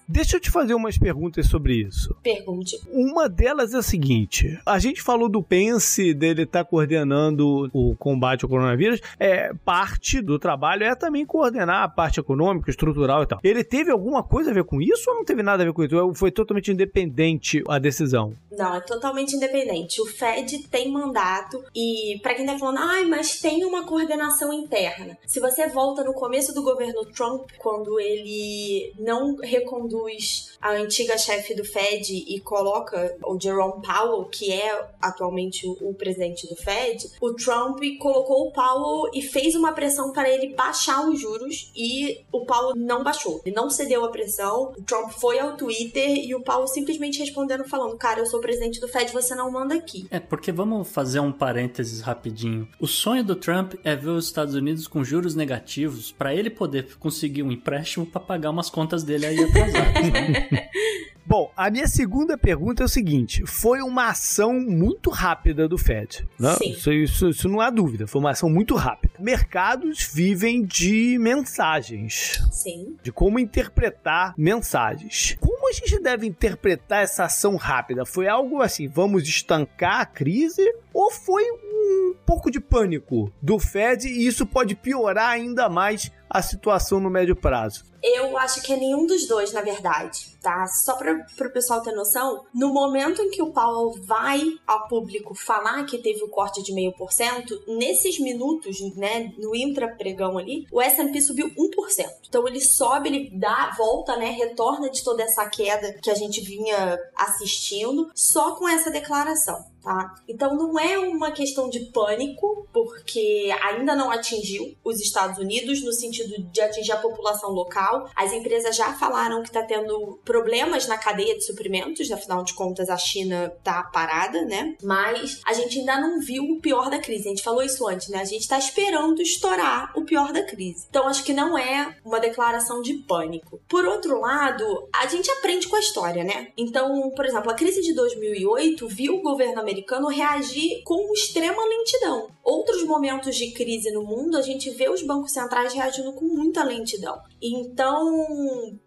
Deixa eu te fazer umas perguntas sobre isso. Pergunte. Uma delas é a seguinte: a gente falou do Pence, dele estar tá coordenando o combate ao coronavírus. É, parte do trabalho é também coordenar a parte econômica, estrutural e tal. Ele teve alguma coisa a ver com isso ou não teve nada a ver com isso? Foi totalmente totalmente independente a decisão. Não, é totalmente independente. O Fed tem mandato e para quem tá falando, ai, mas tem uma coordenação interna. Se você volta no começo do governo Trump, quando ele não reconduz a antiga chefe do Fed e coloca o Jerome Powell, que é atualmente o presidente do Fed, o Trump colocou o Powell e fez uma pressão para ele baixar os juros e o Powell não baixou. Ele não cedeu a pressão. O Trump foi ao Twitter e o Paulo simplesmente respondendo, falando: Cara, eu sou presidente do Fed, você não manda aqui. É, porque vamos fazer um parênteses rapidinho. O sonho do Trump é ver os Estados Unidos com juros negativos para ele poder conseguir um empréstimo para pagar umas contas dele aí atrasadas, né? Bom, a minha segunda pergunta é o seguinte: foi uma ação muito rápida do Fed. Né? Sim. Isso, isso, isso, não há dúvida, foi uma ação muito rápida. Mercados vivem de mensagens. Sim. De como interpretar mensagens. Como a gente deve interpretar essa ação rápida? Foi algo assim, vamos estancar a crise? Ou foi um pouco de pânico do Fed e isso pode piorar ainda mais a situação no médio prazo? Eu acho que é nenhum dos dois, na verdade, tá? Só para o pessoal ter noção, no momento em que o Powell vai ao público falar que teve o corte de meio por cento, nesses minutos, né, no intra-pregão ali, o S&P subiu 1%. Então ele sobe, ele dá, volta, né, retorna de toda essa queda que a gente vinha assistindo, só com essa declaração tá? Então não é uma questão de pânico, porque ainda não atingiu os Estados Unidos no sentido de atingir a população local. As empresas já falaram que está tendo problemas na cadeia de suprimentos, afinal de contas a China tá parada, né? Mas a gente ainda não viu o pior da crise. A gente falou isso antes, né? A gente está esperando estourar o pior da crise. Então acho que não é uma declaração de pânico. Por outro lado, a gente aprende com a história, né? Então, por exemplo, a crise de 2008 viu o governo americano reagir com extrema lentidão. Outros momentos de crise no mundo, a gente vê os bancos centrais reagindo com muita lentidão. Então,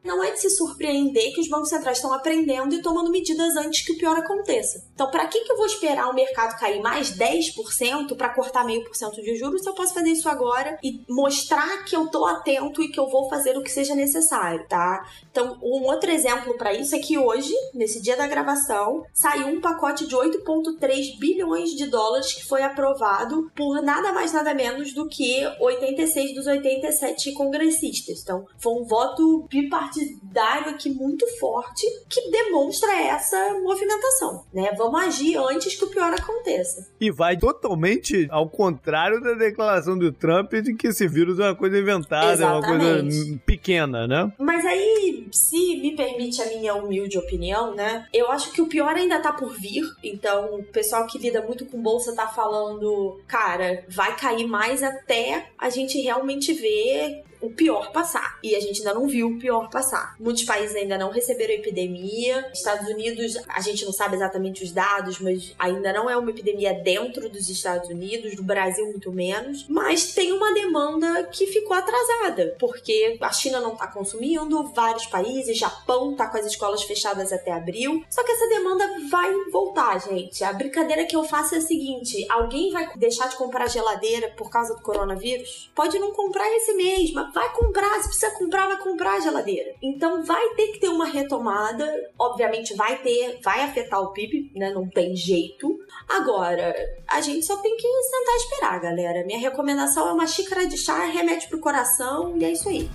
não é de se surpreender que os bancos centrais estão aprendendo e tomando medidas antes que o pior aconteça. Então, para que, que eu vou esperar o mercado cair mais 10% para cortar meio por cento de juros se eu posso fazer isso agora e mostrar que eu tô atento e que eu vou fazer o que seja necessário, tá? Então, um outro exemplo para isso é que hoje, nesse dia da gravação, saiu um pacote de 8,3 1,3 bilhões de dólares que foi aprovado por nada mais nada menos do que 86 dos 87 congressistas. Então, foi um voto bipartidário aqui muito forte que demonstra essa movimentação, né? Vamos agir antes que o pior aconteça. E vai totalmente ao contrário da declaração do Trump de que esse vírus é uma coisa inventada, Exatamente. é uma coisa pequena, né? Mas aí, se me permite a minha humilde opinião, né? Eu acho que o pior ainda tá por vir. Então, o pessoal que lida muito com bolsa tá falando, cara, vai cair mais até a gente realmente ver o pior passar. E a gente ainda não viu o pior passar. Muitos países ainda não receberam a epidemia. Estados Unidos, a gente não sabe exatamente os dados, mas ainda não é uma epidemia dentro dos Estados Unidos, do Brasil muito menos. Mas tem uma demanda que ficou atrasada, porque a China não tá consumindo, vários países, Japão tá com as escolas fechadas até abril. Só que essa demanda vai voltar, gente. A brincadeira que eu faço é a seguinte: alguém vai deixar de comprar geladeira por causa do coronavírus? Pode não comprar esse mês, mas vai comprar, se precisa comprar, vai comprar a geladeira. Então vai ter que ter uma retomada, obviamente vai ter, vai afetar o PIB, né? Não tem jeito. Agora, a gente só tem que sentar e esperar, galera. Minha recomendação é uma xícara de chá, remédio pro coração e é isso aí.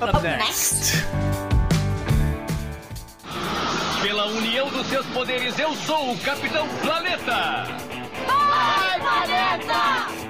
Up next. Pela união dos seus poderes, eu sou o Capitão Planeta! Vai, Planeta!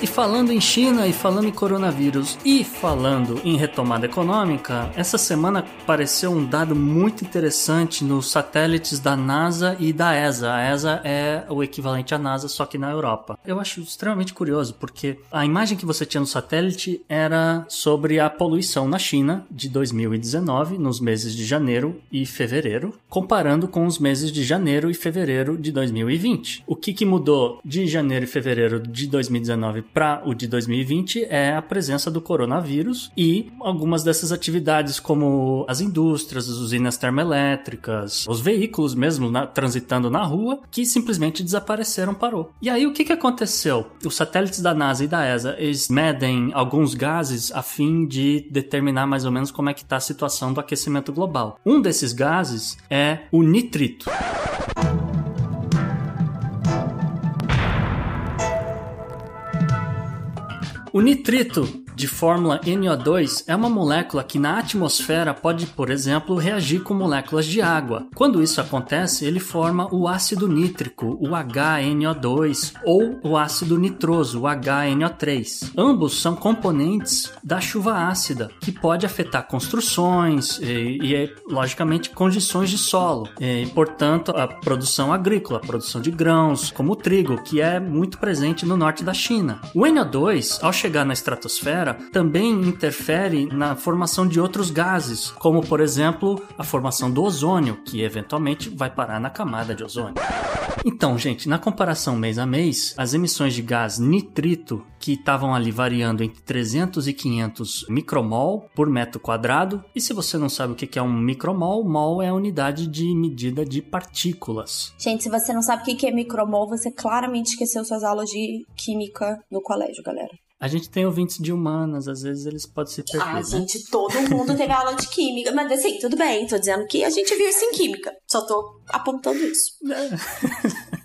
E falando em China, e falando em coronavírus, e falando em retomada econômica, essa semana apareceu um dado muito interessante nos satélites da NASA e da ESA. A ESA é o equivalente à NASA, só que na Europa. Eu acho extremamente curioso, porque a imagem que você tinha no satélite era sobre a poluição na China de 2019, nos meses de janeiro e fevereiro, comparando com os meses de janeiro e fevereiro de 2020. O que, que mudou de janeiro e fevereiro de 2019 para o de 2020 é a presença do coronavírus e algumas dessas atividades, como as indústrias, as usinas termoelétricas, os veículos mesmo na, transitando na rua, que simplesmente desapareceram, parou. E aí o que, que aconteceu? Os satélites da NASA e da ESA eles medem alguns gases a fim de determinar mais ou menos como é que está a situação do aquecimento global. Um desses gases é o nitrito. O nitrito de fórmula NO2 é uma molécula que na atmosfera pode, por exemplo, reagir com moléculas de água. Quando isso acontece, ele forma o ácido nítrico, o HNO2, ou o ácido nitroso, o HNO3. Ambos são componentes da chuva ácida, que pode afetar construções e, e logicamente, condições de solo, e, portanto, a produção agrícola, a produção de grãos, como o trigo, que é muito presente no norte da China. O NO2, ao chegar na estratosfera, também interfere na formação de outros gases, como por exemplo a formação do ozônio, que eventualmente vai parar na camada de ozônio. Então, gente, na comparação mês a mês, as emissões de gás nitrito, que estavam ali variando entre 300 e 500 micromol por metro quadrado, e se você não sabe o que é um micromol, mol é a unidade de medida de partículas. Gente, se você não sabe o que é micromol, você claramente esqueceu suas aulas de química no colégio, galera. A gente tem ouvintes de humanas, às vezes eles podem se perder. Ah, né? gente, todo mundo teve aula de química. Mas assim, tudo bem, tô dizendo que a gente viu isso em química. Só tô apontando isso.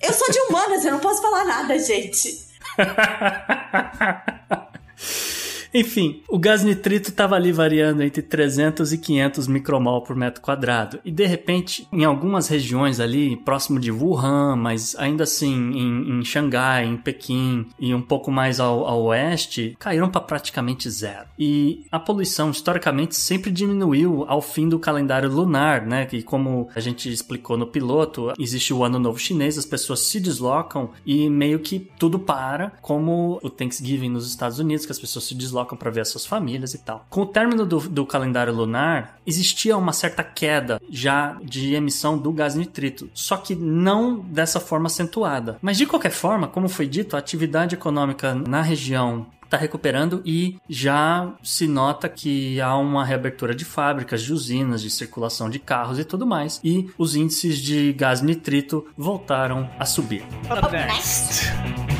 eu sou de humanas, eu não posso falar nada, gente. Enfim, o gás nitrito estava ali variando entre 300 e 500 micromol por metro quadrado. E de repente, em algumas regiões ali, próximo de Wuhan, mas ainda assim em, em Xangai, em Pequim e um pouco mais ao, ao oeste, caíram para praticamente zero. E a poluição, historicamente, sempre diminuiu ao fim do calendário lunar, né? Que como a gente explicou no piloto, existe o Ano Novo Chinês, as pessoas se deslocam e meio que tudo para, como o Thanksgiving nos Estados Unidos, que as pessoas se deslocam para ver as suas famílias e tal. Com o término do, do calendário lunar, existia uma certa queda já de emissão do gás nitrito, só que não dessa forma acentuada. Mas de qualquer forma, como foi dito, a atividade econômica na região está recuperando e já se nota que há uma reabertura de fábricas, de usinas, de circulação de carros e tudo mais. E os índices de gás nitrito voltaram a subir. Up next.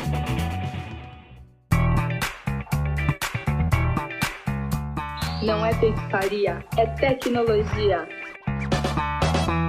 Não é pescaria, é tecnologia.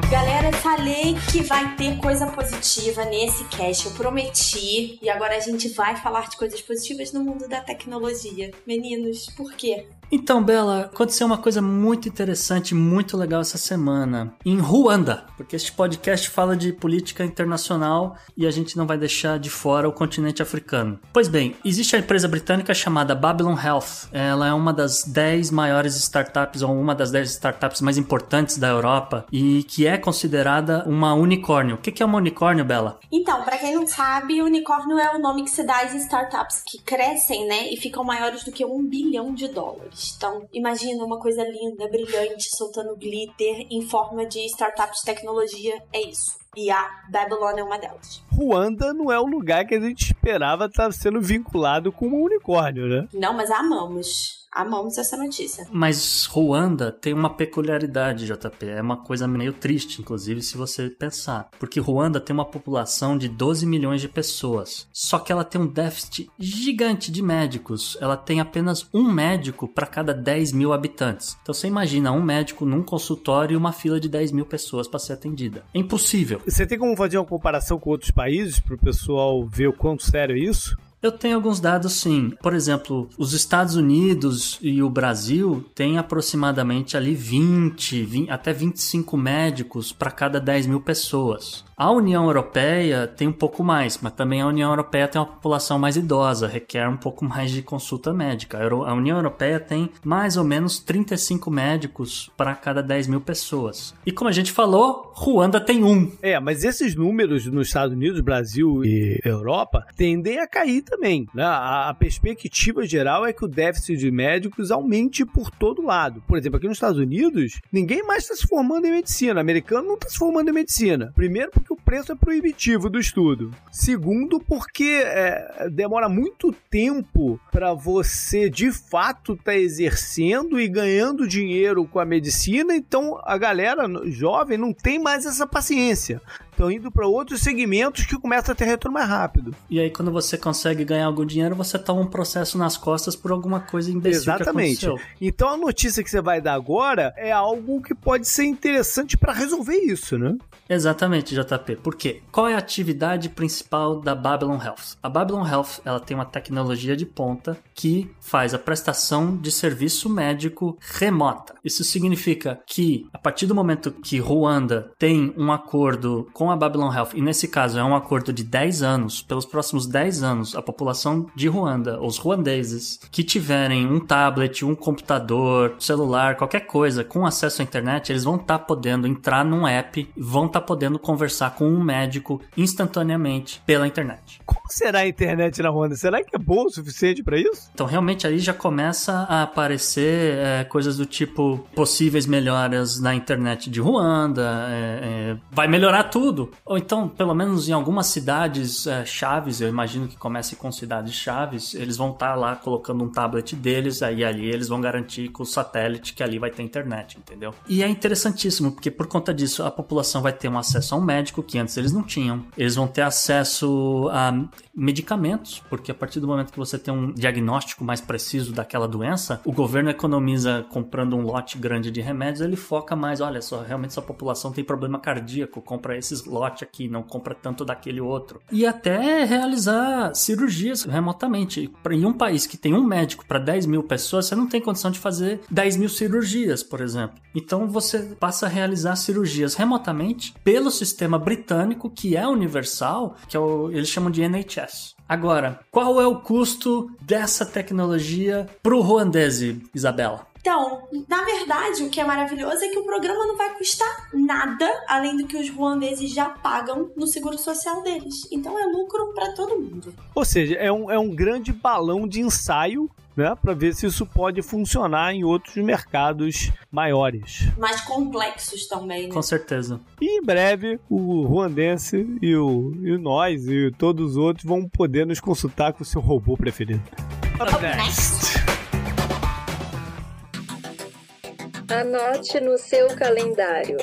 Galera, falei que vai ter coisa positiva nesse cast, eu prometi. E agora a gente vai falar de coisas positivas no mundo da tecnologia. Meninos, por quê? Então, Bela, aconteceu uma coisa muito interessante, muito legal essa semana em Ruanda, porque este podcast fala de política internacional e a gente não vai deixar de fora o continente africano. Pois bem, existe a empresa britânica chamada Babylon Health. Ela é uma das 10 maiores startups ou uma das 10 startups mais importantes da Europa e que é considerada uma unicórnio. O que é uma unicórnio, Bela? Então, para quem não sabe, unicórnio é o nome que se dá às startups que crescem, né, e ficam maiores do que um bilhão de dólares. Então, imagina uma coisa linda, brilhante, soltando glitter em forma de startup de tecnologia. É isso. E a Babylon é uma delas. Ruanda não é o lugar que a gente esperava estar sendo vinculado com um unicórnio, né? Não, mas amamos. Amamos essa notícia. Mas Ruanda tem uma peculiaridade, JP. É uma coisa meio triste, inclusive, se você pensar. Porque Ruanda tem uma população de 12 milhões de pessoas. Só que ela tem um déficit gigante de médicos. Ela tem apenas um médico para cada 10 mil habitantes. Então você imagina um médico num consultório e uma fila de 10 mil pessoas para ser atendida. É impossível. Você tem como fazer uma comparação com outros países para o pessoal ver o quanto sério é isso? Eu tenho alguns dados sim. Por exemplo, os Estados Unidos e o Brasil têm aproximadamente ali 20, 20 até 25 médicos para cada 10 mil pessoas. A União Europeia tem um pouco mais, mas também a União Europeia tem uma população mais idosa, requer um pouco mais de consulta médica. A União Europeia tem mais ou menos 35 médicos para cada 10 mil pessoas. E como a gente falou, Ruanda tem um. É, mas esses números nos Estados Unidos, Brasil e Europa tendem a cair também. Né? A, perspectiva geral é que o déficit de médicos aumente por todo lado. Por exemplo, aqui nos Estados Unidos, ninguém mais está se formando em medicina. O americano não está se formando em medicina. Primeiro, porque o preço é proibitivo do estudo. Segundo, porque é, demora muito tempo para você de fato estar tá exercendo e ganhando dinheiro com a medicina. Então a galera jovem não tem mais essa paciência estão indo para outros segmentos que começam a ter retorno mais rápido. E aí, quando você consegue ganhar algum dinheiro, você toma um processo nas costas por alguma coisa imbecil Exatamente. Então, a notícia que você vai dar agora é algo que pode ser interessante para resolver isso, né? Exatamente, JP. Por quê? Qual é a atividade principal da Babylon Health? A Babylon Health ela tem uma tecnologia de ponta que faz a prestação de serviço médico remota. Isso significa que, a partir do momento que Ruanda tem um acordo com a Babylon Health, e nesse caso é um acordo de 10 anos, pelos próximos 10 anos, a população de Ruanda, os ruandeses, que tiverem um tablet, um computador, celular, qualquer coisa com acesso à internet, eles vão estar tá podendo entrar num app, vão tá podendo conversar com um médico instantaneamente pela internet. Como será a internet na Honda? Será que é boa o suficiente para isso? Então, realmente, aí já começa a aparecer é, coisas do tipo possíveis melhoras na internet de Ruanda, é, é, vai melhorar tudo tudo. Ou então, pelo menos em algumas cidades é, chaves, eu imagino que comece com cidades chaves, eles vão estar tá lá colocando um tablet deles, aí ali eles vão garantir com o satélite que ali vai ter internet, entendeu? E é interessantíssimo, porque por conta disso a população vai ter um acesso a um médico que antes eles não tinham. Eles vão ter acesso a medicamentos, porque a partir do momento que você tem um diagnóstico mais preciso daquela doença, o governo economiza comprando um lote grande de remédios, ele foca mais, olha só, realmente essa população tem problema cardíaco, compra esses lotes aqui, não compra tanto daquele outro. E até realizar cirurgias remotamente. Em um país que tem um médico para 10 mil pessoas, você não tem condição de fazer 10 mil cirurgias, por exemplo. Então você passa a realizar cirurgias remotamente pelo sistema britânico, que é universal, que é o, eles chamam de NHS. Agora, qual é o custo dessa tecnologia para o ruandese, Isabela? Então, na verdade, o que é maravilhoso é que o programa não vai custar nada além do que os ruandeses já pagam no seguro social deles. Então é lucro para todo mundo. Ou seja, é um, é um grande balão de ensaio né, para ver se isso pode funcionar em outros mercados maiores. Mais complexos também, né? Com certeza. E em breve o ruandense e, o, e nós e todos os outros vão poder nos consultar com o seu robô preferido. Up next. Anote no seu calendário.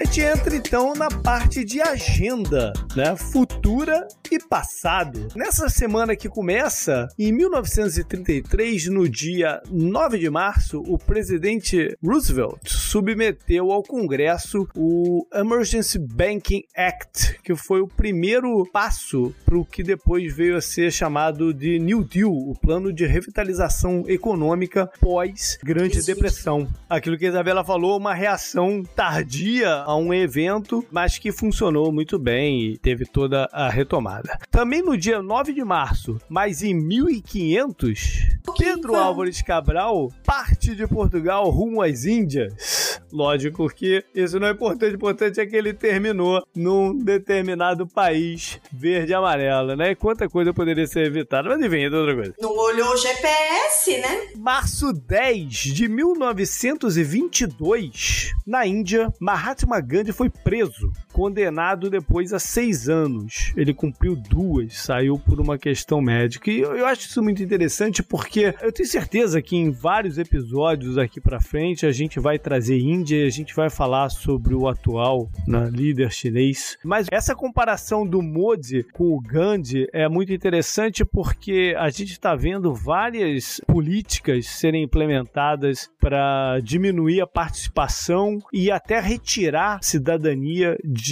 A gente entra então na parte de agenda, né? Futura e passado. Nessa semana que começa, em 1933, no dia 9 de março, o presidente Roosevelt submeteu ao Congresso o Emergency Banking Act, que foi o primeiro passo para o que depois veio a ser chamado de New Deal, o plano de revitalização econômica pós Grande Depressão. Aquilo que a Isabela falou, uma reação tardia a um evento, mas que funcionou muito bem e teve toda a retomada. Também no dia 9 de março, mas em 1500, Pedro Álvares Cabral parte de Portugal rumo às Índias. Lógico que isso não é importante, o importante é que ele terminou num determinado país verde e amarelo, né? E quanta coisa poderia ser evitada, mas enfim, é outra coisa. Não olhou o GPS, né? Março 10 de 1922, na Índia, Mahatma Mahatma Gandhi foi preso, condenado depois a seis anos. Ele cumpriu duas, saiu por uma questão médica. E eu, eu acho isso muito interessante porque eu tenho certeza que em vários episódios aqui para frente a gente vai trazer Índia e a gente vai falar sobre o atual né, líder chinês. Mas essa comparação do Modi com o Gandhi é muito interessante porque a gente está vendo várias políticas serem implementadas para diminuir a participação e até retirar tirar cidadania de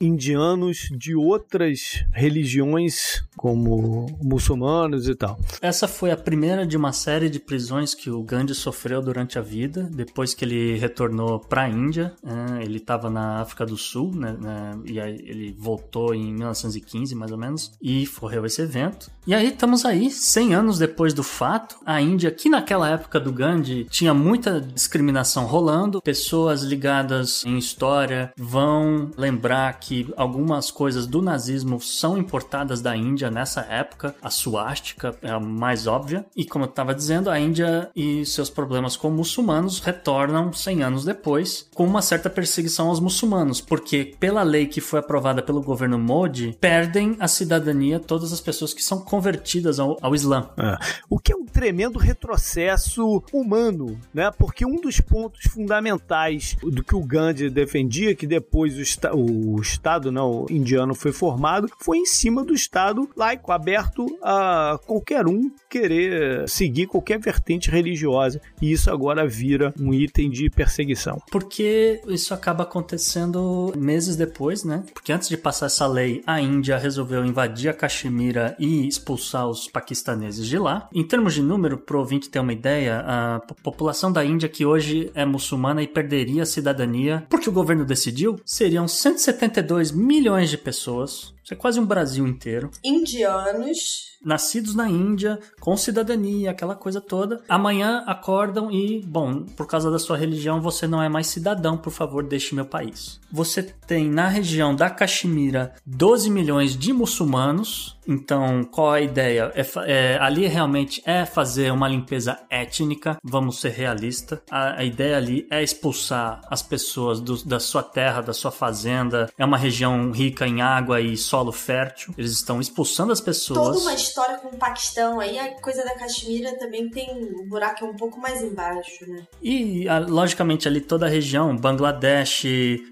indianos de outras religiões, como muçulmanos e tal. Essa foi a primeira de uma série de prisões que o Gandhi sofreu durante a vida, depois que ele retornou para a Índia. É, ele estava na África do Sul, né, né, e aí ele voltou em 1915, mais ou menos, e ocorreu esse evento. E aí estamos aí, 100 anos depois do fato, a Índia, que naquela época do Gandhi tinha muita discriminação rolando, pessoas ligadas em história vão lembrar que algumas coisas do nazismo são importadas da Índia nessa época. A suástica é a mais óbvia. E como eu estava dizendo, a Índia e seus problemas com muçulmanos retornam 100 anos depois com uma certa perseguição aos muçulmanos, porque pela lei que foi aprovada pelo governo Modi, perdem a cidadania todas as pessoas que são convertidas ao, ao Islã. É. O que é um tremendo retrocesso humano, né? Porque um dos pontos fundamentais do que o Gandhi defendia, que depois o, esta o Estado não, indiano foi formado, foi em cima do Estado laico, aberto a qualquer um querer seguir qualquer vertente religiosa. E isso agora vira um item de perseguição. Porque isso acaba acontecendo meses depois, né? Porque antes de passar essa lei, a Índia resolveu invadir a Caxemira e expulsar os paquistaneses de lá. Em termos de número, pro ouvinte ter uma ideia, a população da Índia que hoje é muçulmana e perderia a cidadania porque o governo decidiu, seriam 172 milhões de pessoas. Isso é quase um Brasil inteiro. Indianos nascidos na Índia, com cidadania, aquela coisa toda. Amanhã acordam e, bom, por causa da sua religião, você não é mais cidadão, por favor, deixe meu país. Você tem na região da Caxemira 12 milhões de muçulmanos. Então, qual a ideia? É, é, ali realmente é fazer uma limpeza étnica, vamos ser realistas. A, a ideia ali é expulsar as pessoas do, da sua terra da sua fazenda. É uma região rica em água e solo fértil. Eles estão expulsando as pessoas. Toda uma história com o Paquistão. Aí a coisa da Caxemira também tem um buraco um pouco mais embaixo, né? E, logicamente, ali toda a região, Bangladesh e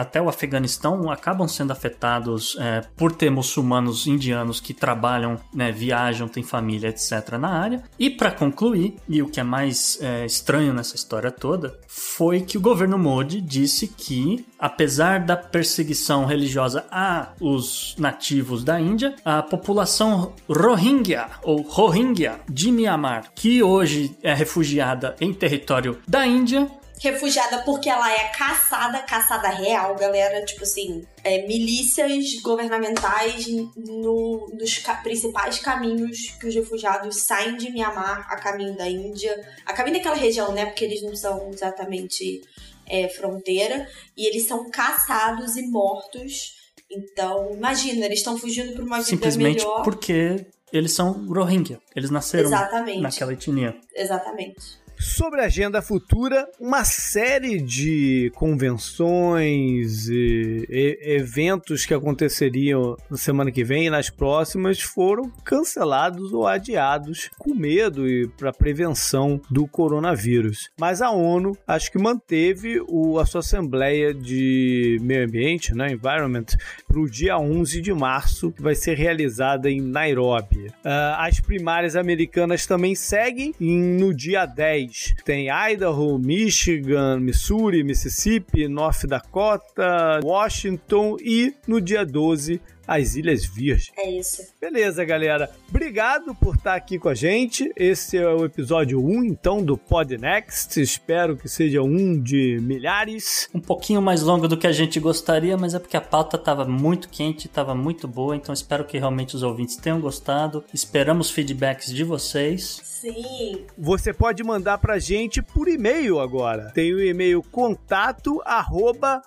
até o Afeganistão, acabam sendo afetados é, por ter muçulmanos indianos que trabalham, né, viajam, têm família, etc. na área. E para concluir, e o que é mais é, estranho nessa história toda, foi que o governo Modi disse que, apesar da perseguição religiosa a os nativos da Índia, a população Rohingya ou Rohingya de Myanmar, que hoje é refugiada em território da Índia, refugiada porque ela é caçada, caçada real, galera. Tipo assim, é, milícias governamentais no, nos ca principais caminhos que os refugiados saem de Mianmar a caminho da Índia, a caminho daquela região, né? Porque eles não são exatamente é, fronteira, e eles são caçados e mortos. Então, imagina, eles estão fugindo para uma vida Simplesmente melhor. porque eles são Rohingya. Eles nasceram Exatamente. naquela etnia. Exatamente. Sobre a agenda futura, uma série de convenções e, e eventos que aconteceriam na semana que vem e nas próximas foram cancelados ou adiados com medo e para prevenção do coronavírus. Mas a ONU acho que manteve o, a sua Assembleia de Meio Ambiente, né, Environment, para o dia 11 de março, que vai ser realizada em Nairobi. Uh, as primárias americanas também seguem no dia 10 tem Idaho, Michigan, Missouri, Mississippi, North Dakota, Washington e no dia 12 as Ilhas Virgens. É isso. Beleza, galera. Obrigado por estar aqui com a gente. Esse é o episódio 1, então, do Pod Next. Espero que seja um de milhares. Um pouquinho mais longo do que a gente gostaria, mas é porque a pauta estava muito quente, estava muito boa, então espero que realmente os ouvintes tenham gostado. Esperamos feedbacks de vocês. Sim. Você pode mandar pra gente por e-mail agora. Tem o e-mail contato arroba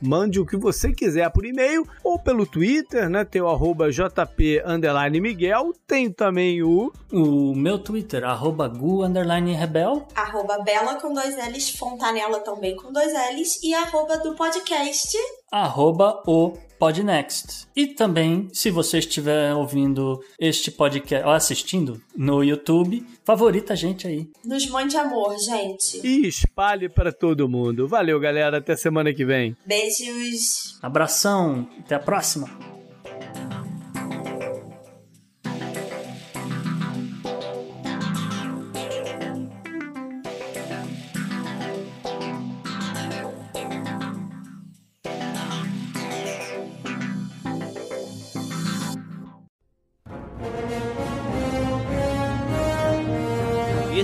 Mande o que você quiser por e-mail ou pelo Twitter, né? Tem o arroba JP Miguel. Tem também o. O meu Twitter, arroba Gu Rebel. Arroba Bela com dois L's, Fontanela também com dois L's. E arroba do podcast. Arroba o Podnext. E também, se você estiver ouvindo este podcast, ou assistindo no YouTube, favorita a gente aí. Nos mande amor, gente. E espalhe para todo mundo. Valeu, galera. Até semana que vem. Beijos. Abração. Até a próxima.